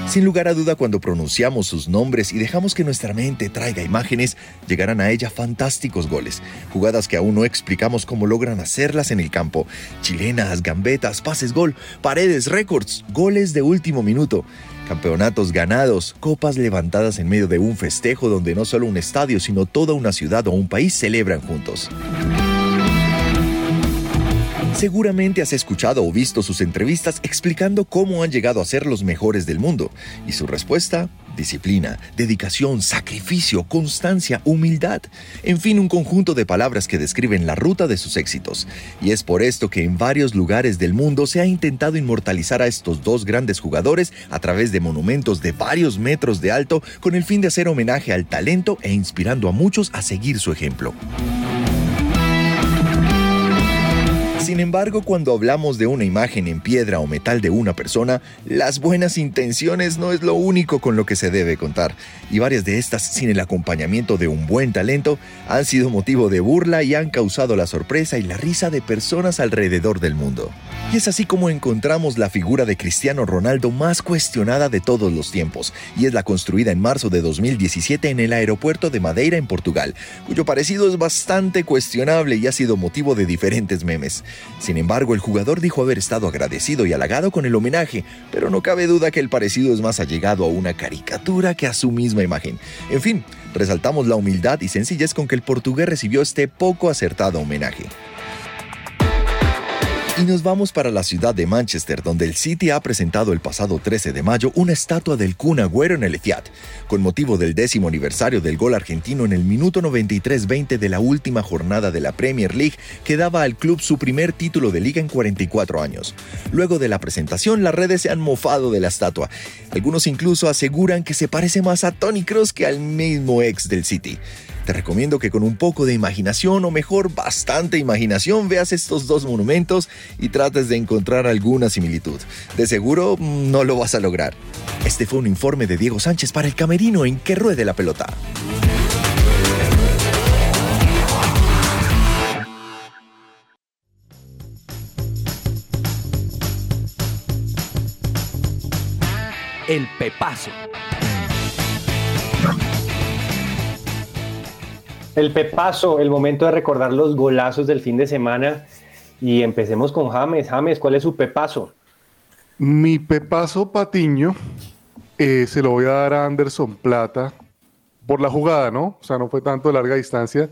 Sin lugar a duda, cuando pronunciamos sus nombres y dejamos que nuestra mente traiga imágenes, llegarán a ella fantásticos goles, jugadas que aún no explicamos cómo logran hacerlas en el campo. Chilenas, gambetas, pases gol, paredes, récords, goles de último minuto, campeonatos ganados, copas levantadas en medio de un festejo donde no solo un estadio, sino toda una ciudad o un país celebran juntos. Seguramente has escuchado o visto sus entrevistas explicando cómo han llegado a ser los mejores del mundo. Y su respuesta, disciplina, dedicación, sacrificio, constancia, humildad. En fin, un conjunto de palabras que describen la ruta de sus éxitos. Y es por esto que en varios lugares del mundo se ha intentado inmortalizar a estos dos grandes jugadores a través de monumentos de varios metros de alto con el fin de hacer homenaje al talento e inspirando a muchos a seguir su ejemplo. Sin embargo, cuando hablamos de una imagen en piedra o metal de una persona, las buenas intenciones no es lo único con lo que se debe contar, y varias de estas, sin el acompañamiento de un buen talento, han sido motivo de burla y han causado la sorpresa y la risa de personas alrededor del mundo. Es así como encontramos la figura de Cristiano Ronaldo más cuestionada de todos los tiempos, y es la construida en marzo de 2017 en el aeropuerto de Madeira en Portugal, cuyo parecido es bastante cuestionable y ha sido motivo de diferentes memes. Sin embargo, el jugador dijo haber estado agradecido y halagado con el homenaje, pero no cabe duda que el parecido es más allegado a una caricatura que a su misma imagen. En fin, resaltamos la humildad y sencillez con que el portugués recibió este poco acertado homenaje. Y nos vamos para la ciudad de Manchester, donde el City ha presentado el pasado 13 de mayo una estatua del Kun Agüero en el Etihad, con motivo del décimo aniversario del gol argentino en el minuto 93-20 de la última jornada de la Premier League que daba al club su primer título de liga en 44 años. Luego de la presentación, las redes se han mofado de la estatua. Algunos incluso aseguran que se parece más a Tony Kroos que al mismo ex del City. Te recomiendo que con un poco de imaginación o mejor bastante imaginación veas estos dos monumentos y trates de encontrar alguna similitud. De seguro mm, no lo vas a lograr. Este fue un informe de Diego Sánchez para el Camerino en que ruede la pelota. El Pepazo. El Pepazo, el momento de recordar los golazos del fin de semana. Y empecemos con James. James, ¿cuál es su Pepazo? Mi Pepazo Patiño eh, se lo voy a dar a Anderson Plata por la jugada, ¿no? O sea, no fue tanto de larga distancia,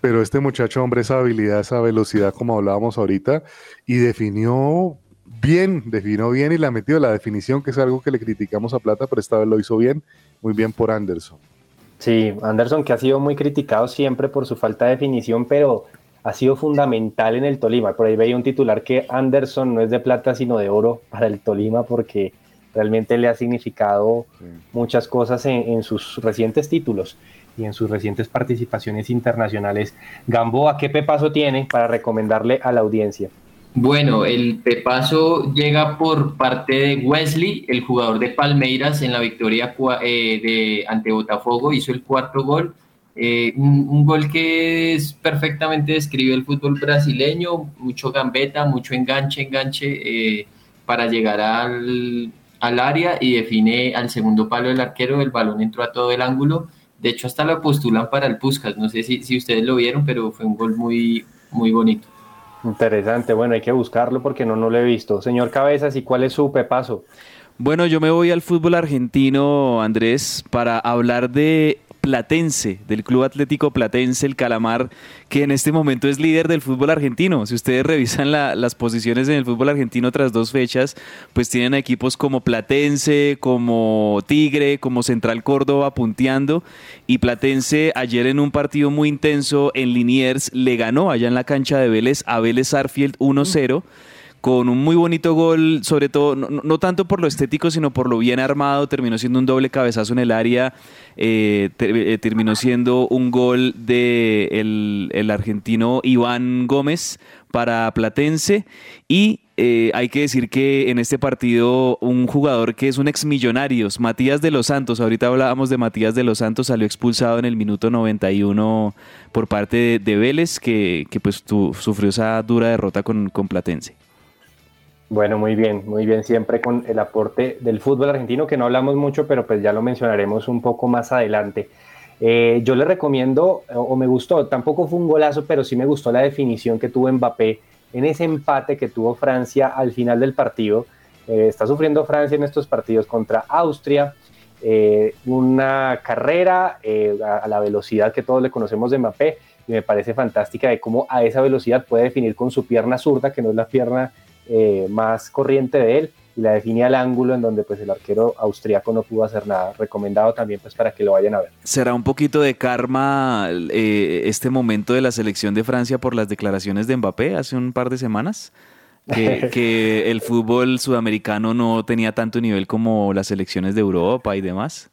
pero este muchacho, hombre, esa habilidad, esa velocidad, como hablábamos ahorita, y definió bien, definió bien y la metió la definición, que es algo que le criticamos a Plata, pero esta vez lo hizo bien, muy bien por Anderson. Sí, Anderson que ha sido muy criticado siempre por su falta de definición, pero ha sido fundamental en el Tolima. Por ahí veía un titular que Anderson no es de plata sino de oro para el Tolima porque realmente le ha significado muchas cosas en, en sus recientes títulos y en sus recientes participaciones internacionales. Gamboa, ¿qué pepazo tiene para recomendarle a la audiencia? Bueno, el pepazo llega por parte de Wesley, el jugador de Palmeiras en la victoria eh, de, ante Botafogo, hizo el cuarto gol. Eh, un, un gol que es, perfectamente describe el fútbol brasileño, mucho gambeta, mucho enganche, enganche eh, para llegar al, al área y define al segundo palo del arquero, el balón entró a todo el ángulo. De hecho, hasta lo postulan para el Puskas. No sé si, si ustedes lo vieron, pero fue un gol muy, muy bonito. Interesante, bueno, hay que buscarlo porque no, no lo he visto. Señor Cabezas, ¿y cuál es su pepazo? Bueno, yo me voy al fútbol argentino, Andrés, para hablar de Platense, del Club Atlético Platense, el Calamar, que en este momento es líder del fútbol argentino. Si ustedes (laughs) revisan la- las posiciones en el fútbol argentino tras dos fechas, pues tienen equipos como Platense, como Tigre, como Central Córdoba punteando. Y Platense ayer en un partido muy intenso en Liniers le ganó allá en la cancha de Vélez a Vélez Arfield 1-0 con un muy bonito gol, sobre todo, no, tanto por lo estético, sino por lo bien armado, terminó siendo un doble cabezazo en el área, eh, eh, terminó siendo un gol de el, argentino Iván Gómez para Platense y eh, hay que decir que en este partido un jugador que es un ex Millonarios, Matías de los Santos, ahorita hablábamos de Matías de los Santos, salió expulsado en el minuto 91 por parte de, Vélez, que, pues tu- sufrió esa dura derrota con Platense. Bueno, muy bien, muy bien, siempre con el aporte del fútbol argentino, que no hablamos mucho, pero pues ya lo mencionaremos un poco más adelante. Eh, yo le recomiendo, o, me gustó, tampoco fue un golazo, pero sí me gustó la definición que tuvo Mbappé en ese empate que tuvo Francia al final del partido. Eh, está sufriendo Francia en estos partidos contra Austria. eh, una carrera a, a la velocidad que todos le conocemos de Mbappé, y me parece fantástica de cómo a esa velocidad puede definir con su pierna zurda, que no es la pierna eh, más corriente de él, y la define al ángulo en donde pues el arquero austriaco no pudo hacer nada. Recomendado también pues para que lo vayan a ver. ¿Será un poquito de karma eh, este momento de la selección de Francia por las declaraciones de Mbappé hace un par de semanas? Que, (laughs) que el fútbol sudamericano no tenía tanto nivel como las selecciones de Europa y demás.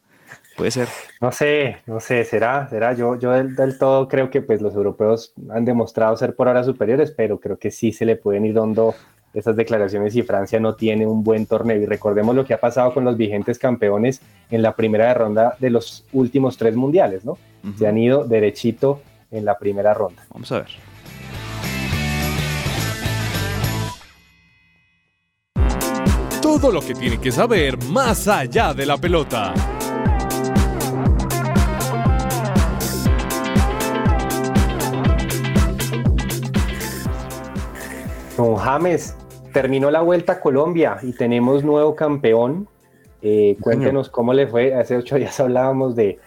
Puede ser. No sé, no sé, será, será. Yo, yo del, del, todo creo que pues los europeos han demostrado ser por ahora superiores, pero creo que sí se le pueden ir dando esas declaraciones si Francia no tiene un buen torneo. Y recordemos lo que ha pasado con los vigentes campeones en la primera ronda de los últimos tres mundiales, ¿no? Uh -huh. Se han ido derechito en la primera ronda. Vamos a ver. Todo lo que tiene que saber más allá de la pelota. Don James, terminó la vuelta a Colombia y tenemos nuevo campeón. Eh, cuéntenos cómo le fue. Hace ocho días hablábamos de,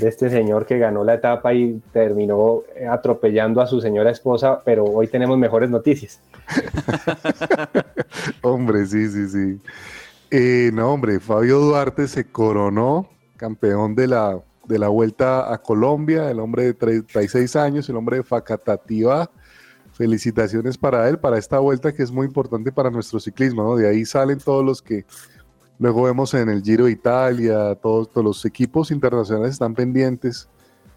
de, este señor que ganó la etapa y terminó atropellando a su señora esposa, pero hoy tenemos mejores noticias. (laughs) hombre, sí, sí, sí. Eh, no, hombre, Fabio Duarte se coronó campeón de la, de la vuelta a Colombia, el hombre de 36 años, el hombre de Facatativá felicitaciones para él, para esta vuelta que es muy importante para nuestro ciclismo, ¿no? De ahí salen todos los que luego vemos en el Giro de Italia, todos, todos los equipos internacionales están pendientes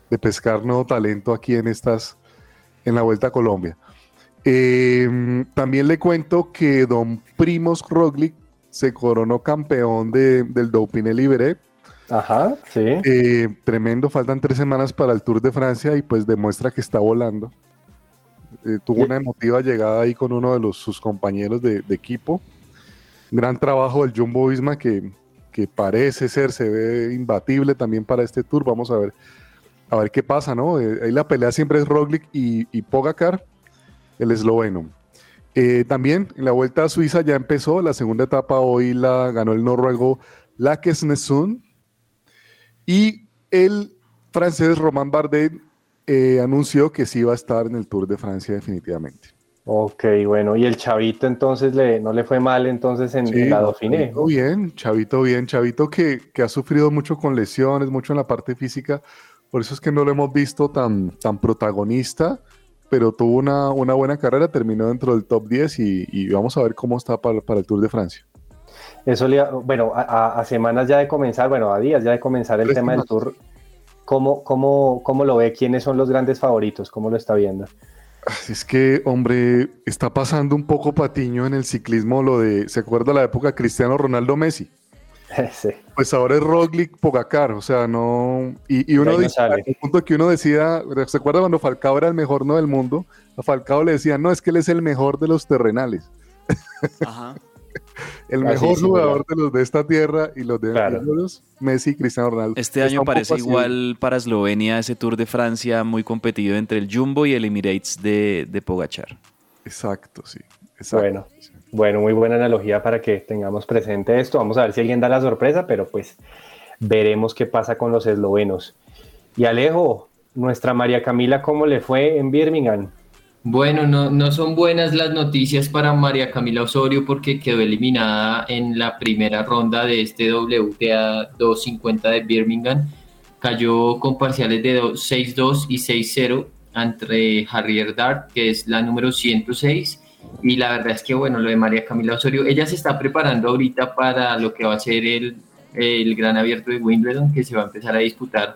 de pescar nuevo talento aquí en estas, en la Vuelta a Colombia. Eh, también le cuento que don Primos Roglic se coronó campeón de, del Dauphiné Libéré. Ajá, sí. Eh, tremendo, faltan tres semanas para el Tour de Francia y pues demuestra que está volando. Eh, tuvo una emotiva llegada ahí con uno de los, sus compañeros de, de equipo. Gran trabajo del Jumbo Visma que, que, parece ser, se ve imbatible también para este tour. Vamos a ver, a ver qué pasa, ¿no? Eh, ahí la pelea siempre es Roglic y, y Pogacar, el esloveno. Eh, también en la Vuelta a Suiza ya empezó, la segunda etapa hoy la ganó el noruego Lakesnesund y el francés Romain Bardet eh, anunció que sí va a estar en el Tour de Francia definitivamente. Ok, bueno, y el Chavito entonces le, no le fue mal entonces en, sí, la Dauphiné. Chavito bien, Chavito bien, Chavito que, que, ha sufrido mucho con lesiones, mucho en la parte física, por eso es que no lo hemos visto tan, tan protagonista, pero tuvo una, una buena carrera, terminó dentro del top 10 y, y vamos a ver cómo está para, para el Tour de Francia. Eso, le, bueno, a, a, semanas ya de comenzar, bueno, a días ya de comenzar el tema del Tour, ¿Cómo, cómo, ¿Cómo lo ve? ¿Quiénes son los grandes favoritos? ¿Cómo lo está viendo? Es que, hombre, está pasando un poco patiño en el ciclismo lo de, ¿se acuerda la época Cristiano Ronaldo Messi? (laughs) Sí. Pues ahora es Roglic Pogacar, o sea, no... Y, y uno dice, el punto que uno decía, ¿se acuerda cuando Falcao era el mejor no del mundo? A Falcao le decían, no, es que él es el mejor de los terrenales. Ajá. El mejor sí, jugador de los de esta tierra y los de claro. los Messi y Cristiano Ronaldo. Este año parece igual para Eslovenia ese Tour de Francia muy competido entre el Jumbo y el Emirates de, de Pogachar. Exacto, sí. Exacto. Bueno, bueno, muy buena analogía para que tengamos presente esto. Vamos a ver si alguien da la sorpresa, pero pues veremos qué pasa con los eslovenos. Y Alejo, nuestra María Camila, ¿cómo le fue en Birmingham? Bueno, no, no son buenas las noticias para María Camila Osorio porque quedó eliminada en la primera ronda de este WTA 250 de Birmingham. Cayó con parciales de 6-2 y 6-0 entre Harrier Dart, que es la número 106. Y la verdad es que, bueno, lo de María Camila Osorio, ella se está preparando ahorita para lo que va a ser el, el Gran Abierto de Wimbledon, que se va a empezar a disputar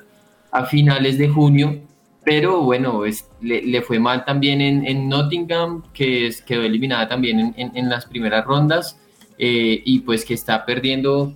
a finales de junio pero bueno, es, le, le, fue mal también en, en Nottingham, que es, quedó eliminada también en, en, en las primeras rondas eh, y pues que está perdiendo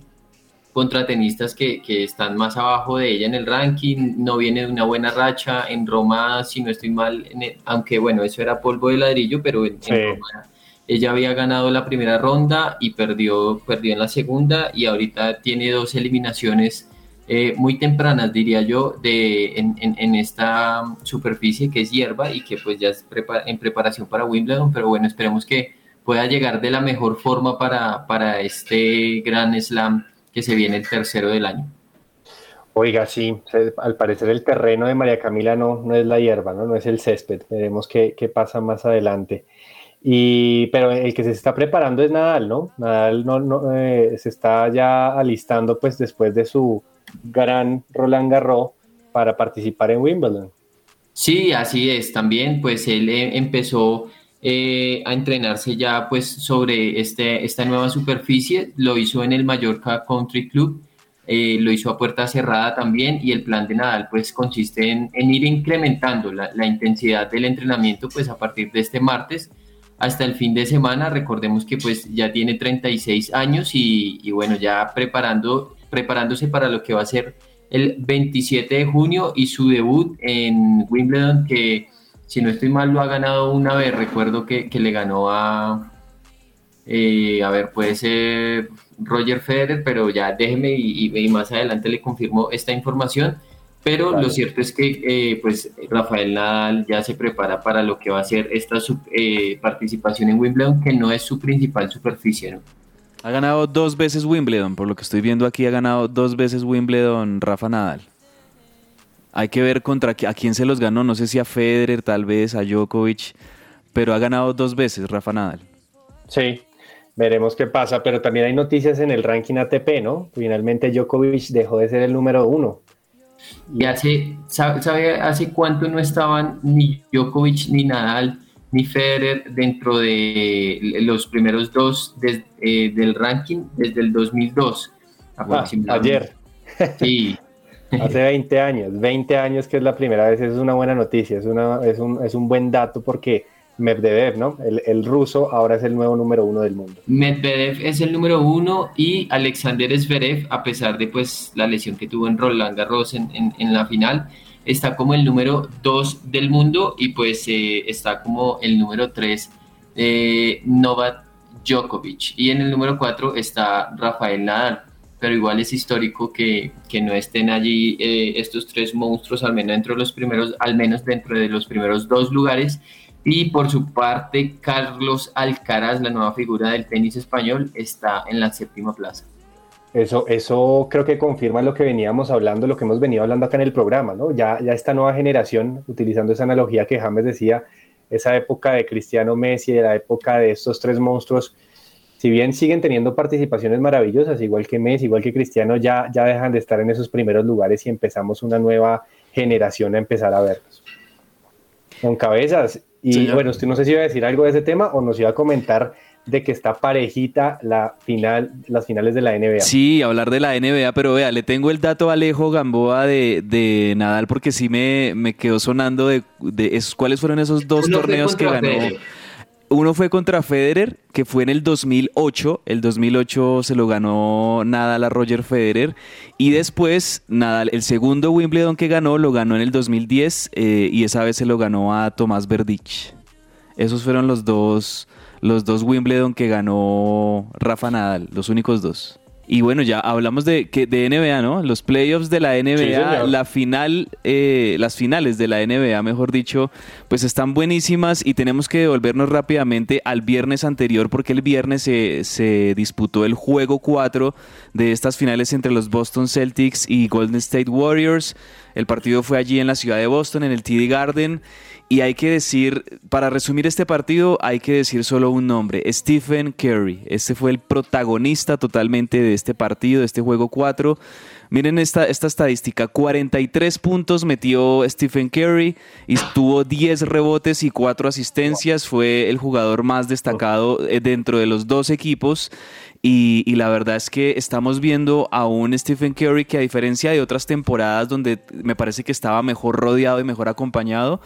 contra tenistas que, que, están más abajo de ella en el ranking, no viene de una buena racha, en Roma, si no estoy mal, el, aunque bueno, eso era polvo de ladrillo, pero en, sí. Roma ella había ganado la primera ronda y perdió, perdió en la segunda y ahorita tiene dos eliminaciones eh, muy tempranas, diría yo, de, en, en, esta superficie que es hierba y que pues ya es prepa en preparación para Wimbledon, pero bueno, esperemos que pueda llegar de la mejor forma para, para este gran slam que se viene el tercero del año. Oiga, sí, al parecer el terreno de María Camila no, no es la hierba, ¿no? No es el césped. Veremos qué, qué pasa más adelante. Y, pero el que se está preparando es Nadal, ¿no? Nadal no, no, eh, se está ya alistando pues después de su gran Roland Garros para participar en Wimbledon. Sí, así es. También, pues él eh, empezó eh, a entrenarse ya, pues, sobre este, esta nueva superficie. Lo hizo en el Mallorca Country Club, eh, lo hizo a puerta cerrada también. Y el plan de Nadal, pues, consiste en, en ir incrementando la, la intensidad del entrenamiento, pues, a partir de este martes hasta el fin de semana. Recordemos que, pues, ya tiene 36 años y, y bueno, ya preparando, preparándose para lo que va a ser el 27 de junio y su debut en Wimbledon, que si no estoy mal lo ha ganado una vez, recuerdo que, que le ganó a, eh, a ver, puede ser Roger Federer, pero ya déjeme y, más adelante le confirmo esta información. Pero Vale. lo cierto es que eh, pues Rafael Nadal ya se prepara para lo que va a ser esta sub- eh, participación en Wimbledon, que no es su principal superficie, ¿no? Ha ganado dos veces Wimbledon, por lo que estoy viendo aquí ha ganado dos veces Wimbledon Rafa Nadal. Hay que ver contra a quién se los ganó, no sé si a Federer, tal vez a Djokovic, pero ha ganado dos veces Rafa Nadal. Sí, veremos qué pasa, pero también hay noticias en el ranking ATP, ¿no? Finalmente Djokovic dejó de ser el número uno. Y hace, ¿sabe, sabe hace cuánto no estaban ni Djokovic, ni Nadal, ni Federer dentro de los primeros dos des- eh, del ranking desde el 2002? Ah, aproximadamente. ayer. Sí. (laughs) Hace 20 años, 20 años que es la primera vez, es una buena noticia, es, una, es, un, es un buen dato porque Medvedev, ¿no? El, el ruso ahora es el nuevo número uno del mundo. Medvedev es el número uno y Alexander Zverev, a pesar de pues la lesión que tuvo en Roland Garros en, en- en la final, está como el número dos del mundo y pues eh, está como el número tres eh, Novak Djokovic y en el número cuatro está Rafael Nadal. Pero igual es histórico que, que no estén allí eh, estos tres monstruos, al menos dentro de los primeros, al menos dentro de los primeros dos lugares. Y por su parte, Carlos Alcaraz, la nueva figura del tenis español, está en la séptima plaza. Eso, eso creo que confirma lo que veníamos hablando, lo que hemos venido hablando acá en el programa, ¿no? Ya, ya esta nueva generación, utilizando esa analogía que James decía, esa época de Cristiano Messi, de la época de estos tres monstruos, si bien siguen teniendo participaciones maravillosas, igual que Messi, igual que Cristiano, ya, ya dejan de estar en esos primeros lugares y empezamos una nueva generación a empezar a verlos. Con cabezas. Y Señor. bueno, usted no sé si iba a decir algo de ese tema o nos iba a comentar de que está parejita la final, las finales de la NBA. Sí, hablar de la NBA, pero vea, le tengo el dato a Alejo Gamboa de, de Nadal porque sí me, me quedó sonando de, de esos- cuáles fueron esos dos Uno torneos que ganó. Federer. Uno fue contra Federer, que fue en el 2008. El 2008 se lo ganó Nadal a Roger Federer. Y después, Nadal, el segundo Wimbledon que ganó, lo ganó en el 2010 eh, y esa vez se lo ganó a Tomás Verdich. Esos fueron los dos, los dos Wimbledon que ganó Rafa Nadal, los únicos dos. Y bueno, ya hablamos de, que, de NBA, ¿no? Los playoffs de la NBA, la final, eh, las finales de la NBA, mejor dicho, pues están buenísimas y tenemos que devolvernos rápidamente al viernes anterior porque el viernes se, se disputó el juego 4 de estas finales entre los Boston Celtics y Golden State Warriors. El partido fue allí en la ciudad de Boston, en el TD Garden. Y hay que decir, para resumir este partido, hay que decir solo un nombre, Stephen Curry. Este fue el protagonista totalmente de este partido, de este juego 4. Miren esta, esta estadística, 43 puntos metió Stephen Curry y tuvo 10 rebotes y 4 asistencias. Fue el jugador más destacado eh, dentro de los dos equipos. Y, y la verdad es que estamos viendo a un Stephen Curry que a diferencia de otras temporadas donde me parece que estaba mejor rodeado y mejor acompañado,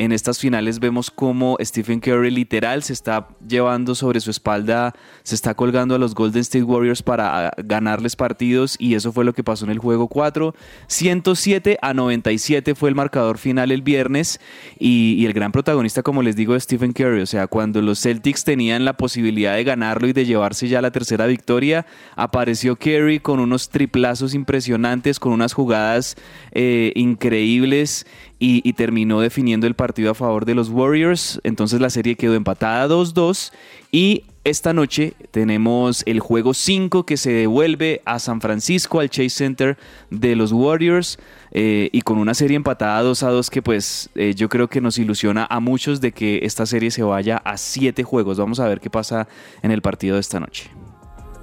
en estas finales vemos como Stephen Curry literal se está llevando sobre su espalda, se está colgando a los Golden State Warriors para ah, ganarles partidos y eso fue lo que pasó en el juego 4. 107 a 97 fue el marcador final el viernes y, y el gran protagonista, como les digo, es Stephen Curry. O sea, cuando los Celtics tenían la posibilidad de ganarlo y de llevarse ya la tercera victoria, apareció Curry con unos triplazos impresionantes, con unas jugadas eh, increíbles y, y terminó definiendo el partido a favor de los Warriors. Entonces la serie quedó empatada 2-2 y esta noche tenemos el juego 5 que se devuelve a San Francisco, al Chase Center de los Warriors, eh, y con una serie empatada 2 a 2 que pues eh, yo creo que nos ilusiona a muchos de que esta serie se vaya a 7 juegos. Vamos a ver qué pasa en el partido de esta noche.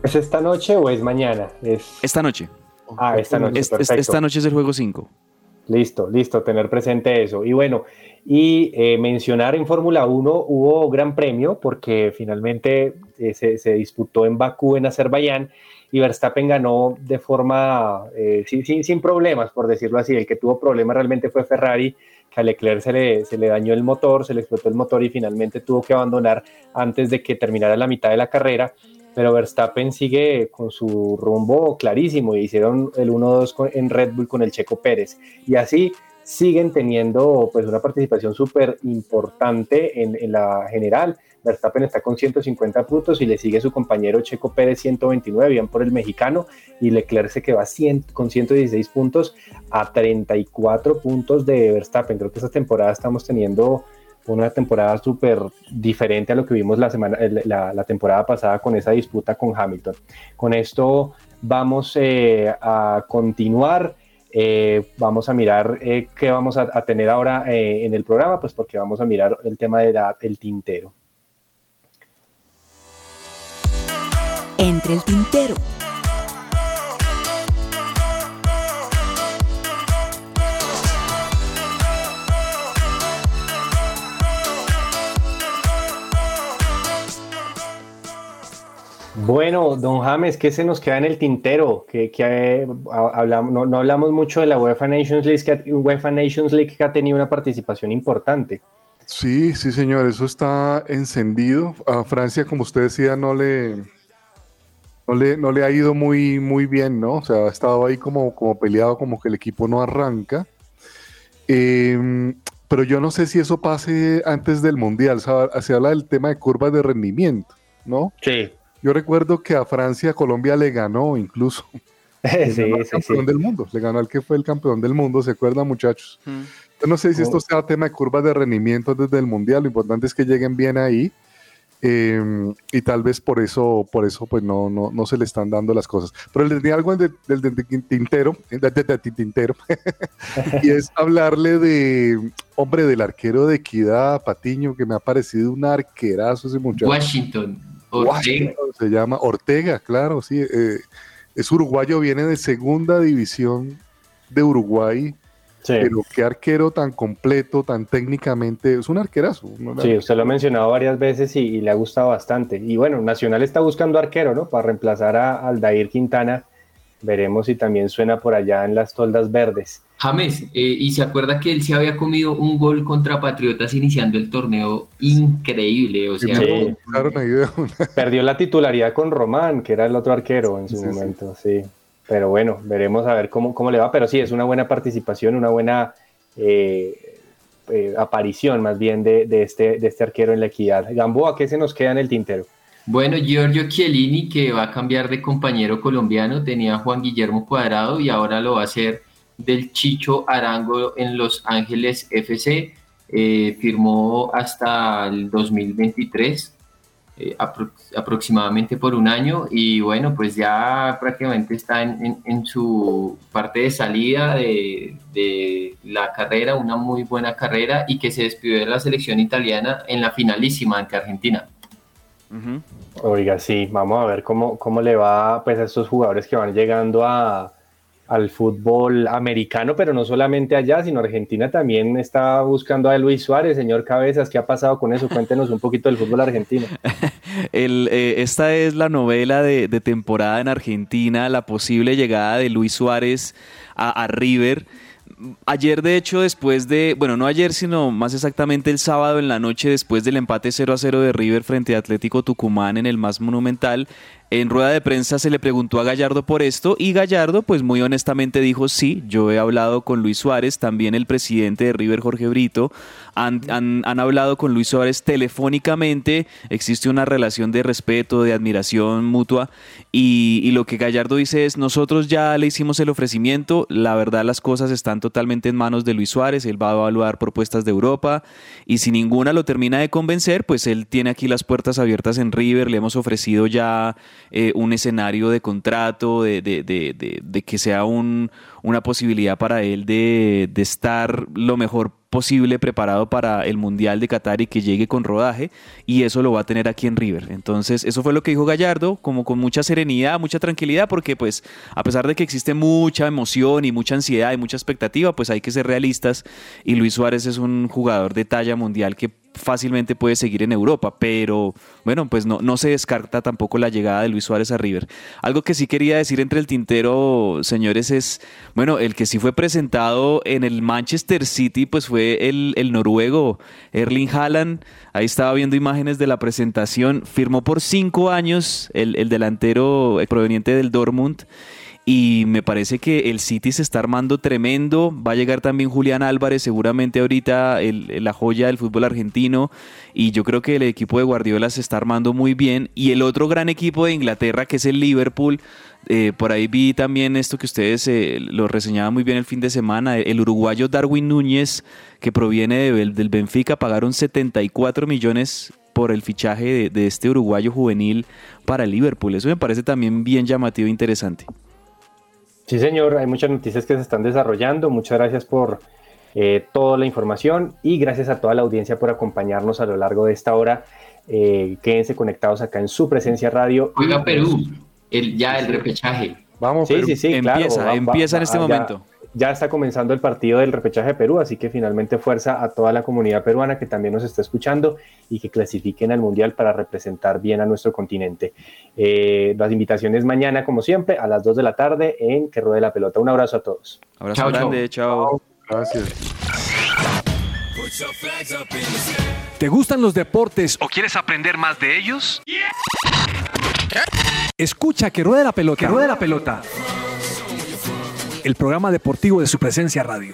¿Es esta noche o es mañana? Es... Esta noche. Ah, esta noche. Es- es- esta noche es el juego 5. Listo, listo, tener presente eso. Y bueno, y eh, mencionar en Fórmula 1 hubo gran premio porque finalmente eh, se, se disputó en Bakú, en Azerbaiyán, y Verstappen ganó de forma eh, sin, sin- sin problemas, por decirlo así. El que tuvo problemas realmente fue Ferrari, que a Leclerc se le, se le dañó el motor, se le explotó el motor y finalmente tuvo que abandonar antes de que terminara la mitad de la carrera. Pero Verstappen sigue con su rumbo clarísimo y hicieron el 1-2 con- en Red Bull con el Checo Pérez. Y así siguen teniendo pues una participación súper importante en, en la general. Verstappen está con 150 puntos y le sigue su compañero Checo Pérez 129, bien por el mexicano, y Leclerc se queda 100 con 116 puntos a 34 puntos de Verstappen. Creo que esta temporada estamos teniendo una temporada súper diferente a lo que vimos la, semana, el- la, temporada pasada con esa disputa con Hamilton. Con esto vamos eh, a continuar. eh, vamos a mirar eh, qué vamos a, tener ahora en el programa, pues porque vamos a mirar el tema del tintero. Entre el tintero. Bueno, don James, ¿qué se nos queda en el tintero? Que, que, eh, ha- hablamos, no, no hablamos mucho de la UEFA Nations League, que, ha- UEFA Nations League que ha tenido una participación importante. Sí, sí, señor, eso está encendido. A Francia, como usted decía, no le, no le, no le ha ido muy, muy bien, ¿no? O sea, ha estado ahí como, como peleado, como que el equipo no arranca. Eh, pero yo no sé si eso pase antes del Mundial. O sea, se habla del tema de curvas de rendimiento, ¿no? Sí. Yo recuerdo que a Francia, Colombia le ganó incluso. (laughs) Le Sí, ganó al sí, campeón sí. del mundo. Le ganó al que fue el campeón del mundo, ¿se acuerdan, muchachos? Yo no sé si esto sea tema de curvas de rendimiento desde el mundial. Lo importante es que lleguen bien ahí. eh, y tal vez por eso, por eso, pues no, no, no se le están dando las cosas. Pero le tenía algo del tintero, tintero, (laughs) y es hablarle de, hombre, del arquero de Equidad, Patiño, que me ha parecido un arquerazo ese muchacho. Washington. Ortega. Washington se llama Ortega, claro, sí. eh, es uruguayo, viene de segunda división de Uruguay. Pero qué arquero tan completo, tan técnicamente. Es un arquerazo. ¿no? Sí, usted lo ha mencionado varias veces y, y le ha gustado bastante. Y bueno, Nacional está buscando arquero, ¿no? Para reemplazar a Aldair Quintana. Veremos si también suena por allá en las toldas verdes. James, eh, y se acuerda que él se había comido un gol contra Patriotas iniciando el torneo increíble, o sea, Sí. (laughs) Perdió la titularidad con Román, que era el otro arquero en su momento, sí. Pero bueno, veremos a ver cómo, cómo le va. Pero sí, es una buena participación, una buena eh, eh, aparición más bien de, de este, de este arquero en la equidad. Gamboa, ¿qué se nos queda en el tintero? Bueno, Giorgio Chiellini, que va a cambiar de compañero colombiano, tenía a Juan Guillermo Cuadrado y ahora lo va a hacer del Chicho Arango en Los Ángeles FC. Eh, firmó hasta el 2023, eh, apro- aproximadamente por un año, y bueno, pues ya prácticamente está en, su parte de salida de, de la carrera, una muy buena carrera, y que se despidió de la selección italiana en la finalísima ante Argentina. Oiga, sí, vamos a ver cómo, cómo le va pues, a estos jugadores que van llegando a, al fútbol americano, pero no solamente allá, sino Argentina también está buscando a Luis Suárez, señor Cabezas. ¿Qué ha pasado con eso? Cuéntenos un poquito del fútbol argentino. (laughs) Eh, esta es la novela de, temporada en Argentina, la posible llegada de Luis Suárez a River. Ayer, de hecho, después de, bueno, no ayer, sino más exactamente el sábado en la noche, después del empate 0 a 0 de River frente a Atlético Tucumán en el más monumental, En rueda de prensa se le preguntó a Gallardo por esto y Gallardo pues muy honestamente dijo sí, yo he hablado con Luis Suárez, también el presidente de River Jorge Brito, han, han, hablado con Luis Suárez telefónicamente, existe una relación de respeto, de admiración mutua y, y lo que Gallardo dice es nosotros ya le hicimos el ofrecimiento, la verdad las cosas están totalmente en manos de Luis Suárez, él va a evaluar propuestas de Europa y si ninguna lo termina de convencer, pues él tiene aquí las puertas abiertas en River, le hemos ofrecido ya eh, un escenario de contrato, de, de, de, de, que sea un, una posibilidad para él de, de estar lo mejor posible preparado para el Mundial de Qatar y que llegue con rodaje y eso lo va a tener aquí en River. Entonces, eso fue lo que dijo Gallardo, como con mucha serenidad, mucha tranquilidad, porque pues a pesar de que existe mucha emoción y mucha ansiedad y mucha expectativa, pues hay que ser realistas y Luis Suárez es un jugador de talla mundial que fácilmente puede seguir en Europa, pero bueno, pues no, no se descarta tampoco la llegada de Luis Suárez a River. Algo que sí quería decir entre el tintero, señores, es, bueno, el que sí fue presentado en el Manchester City, pues fue el, el noruego Erling Haaland. Ahí estaba viendo imágenes de la presentación. Firmó por cinco años el, el delantero proveniente del Dortmund y me parece que el City se está armando tremendo. Va a llegar también Julián Álvarez, seguramente ahorita el, la joya del fútbol argentino. Y yo creo que el equipo de Guardiola se está armando muy bien. Y el otro gran equipo de Inglaterra, que es el Liverpool, eh, por ahí vi también esto que ustedes eh, lo reseñaban muy bien el fin de semana. El uruguayo Darwin Núñez, que proviene de, del Benfica, pagaron 74 millones por el fichaje de, de este uruguayo juvenil para el Liverpool. Eso me parece también bien llamativo e interesante. Sí, señor, hay muchas noticias que se están desarrollando. Muchas gracias por eh, toda la información y gracias a toda la audiencia por acompañarnos a lo largo de esta hora. Eh, quédense conectados acá en su presencia radio. Juega Perú, el, ya el repechaje. Vamos, sí, Perú. sí, sí, empieza, claro, empieza va, en este ya, momento. Ya está comenzando el partido del repechaje de Perú, así que finalmente fuerza a toda la comunidad peruana que también nos está escuchando y que clasifiquen al Mundial para representar bien a nuestro continente. Eh, las invitaciones mañana, como siempre, a las 2 de la tarde en Que Ruede la Pelota. Un abrazo a todos. Abrazo chao, grande, chao. chao. Gracias. ¿Te gustan los deportes o quieres aprender más de ellos? Escucha Que Ruede la Pelota. Que Ruede la Pelota. El programa deportivo de su presencia radio.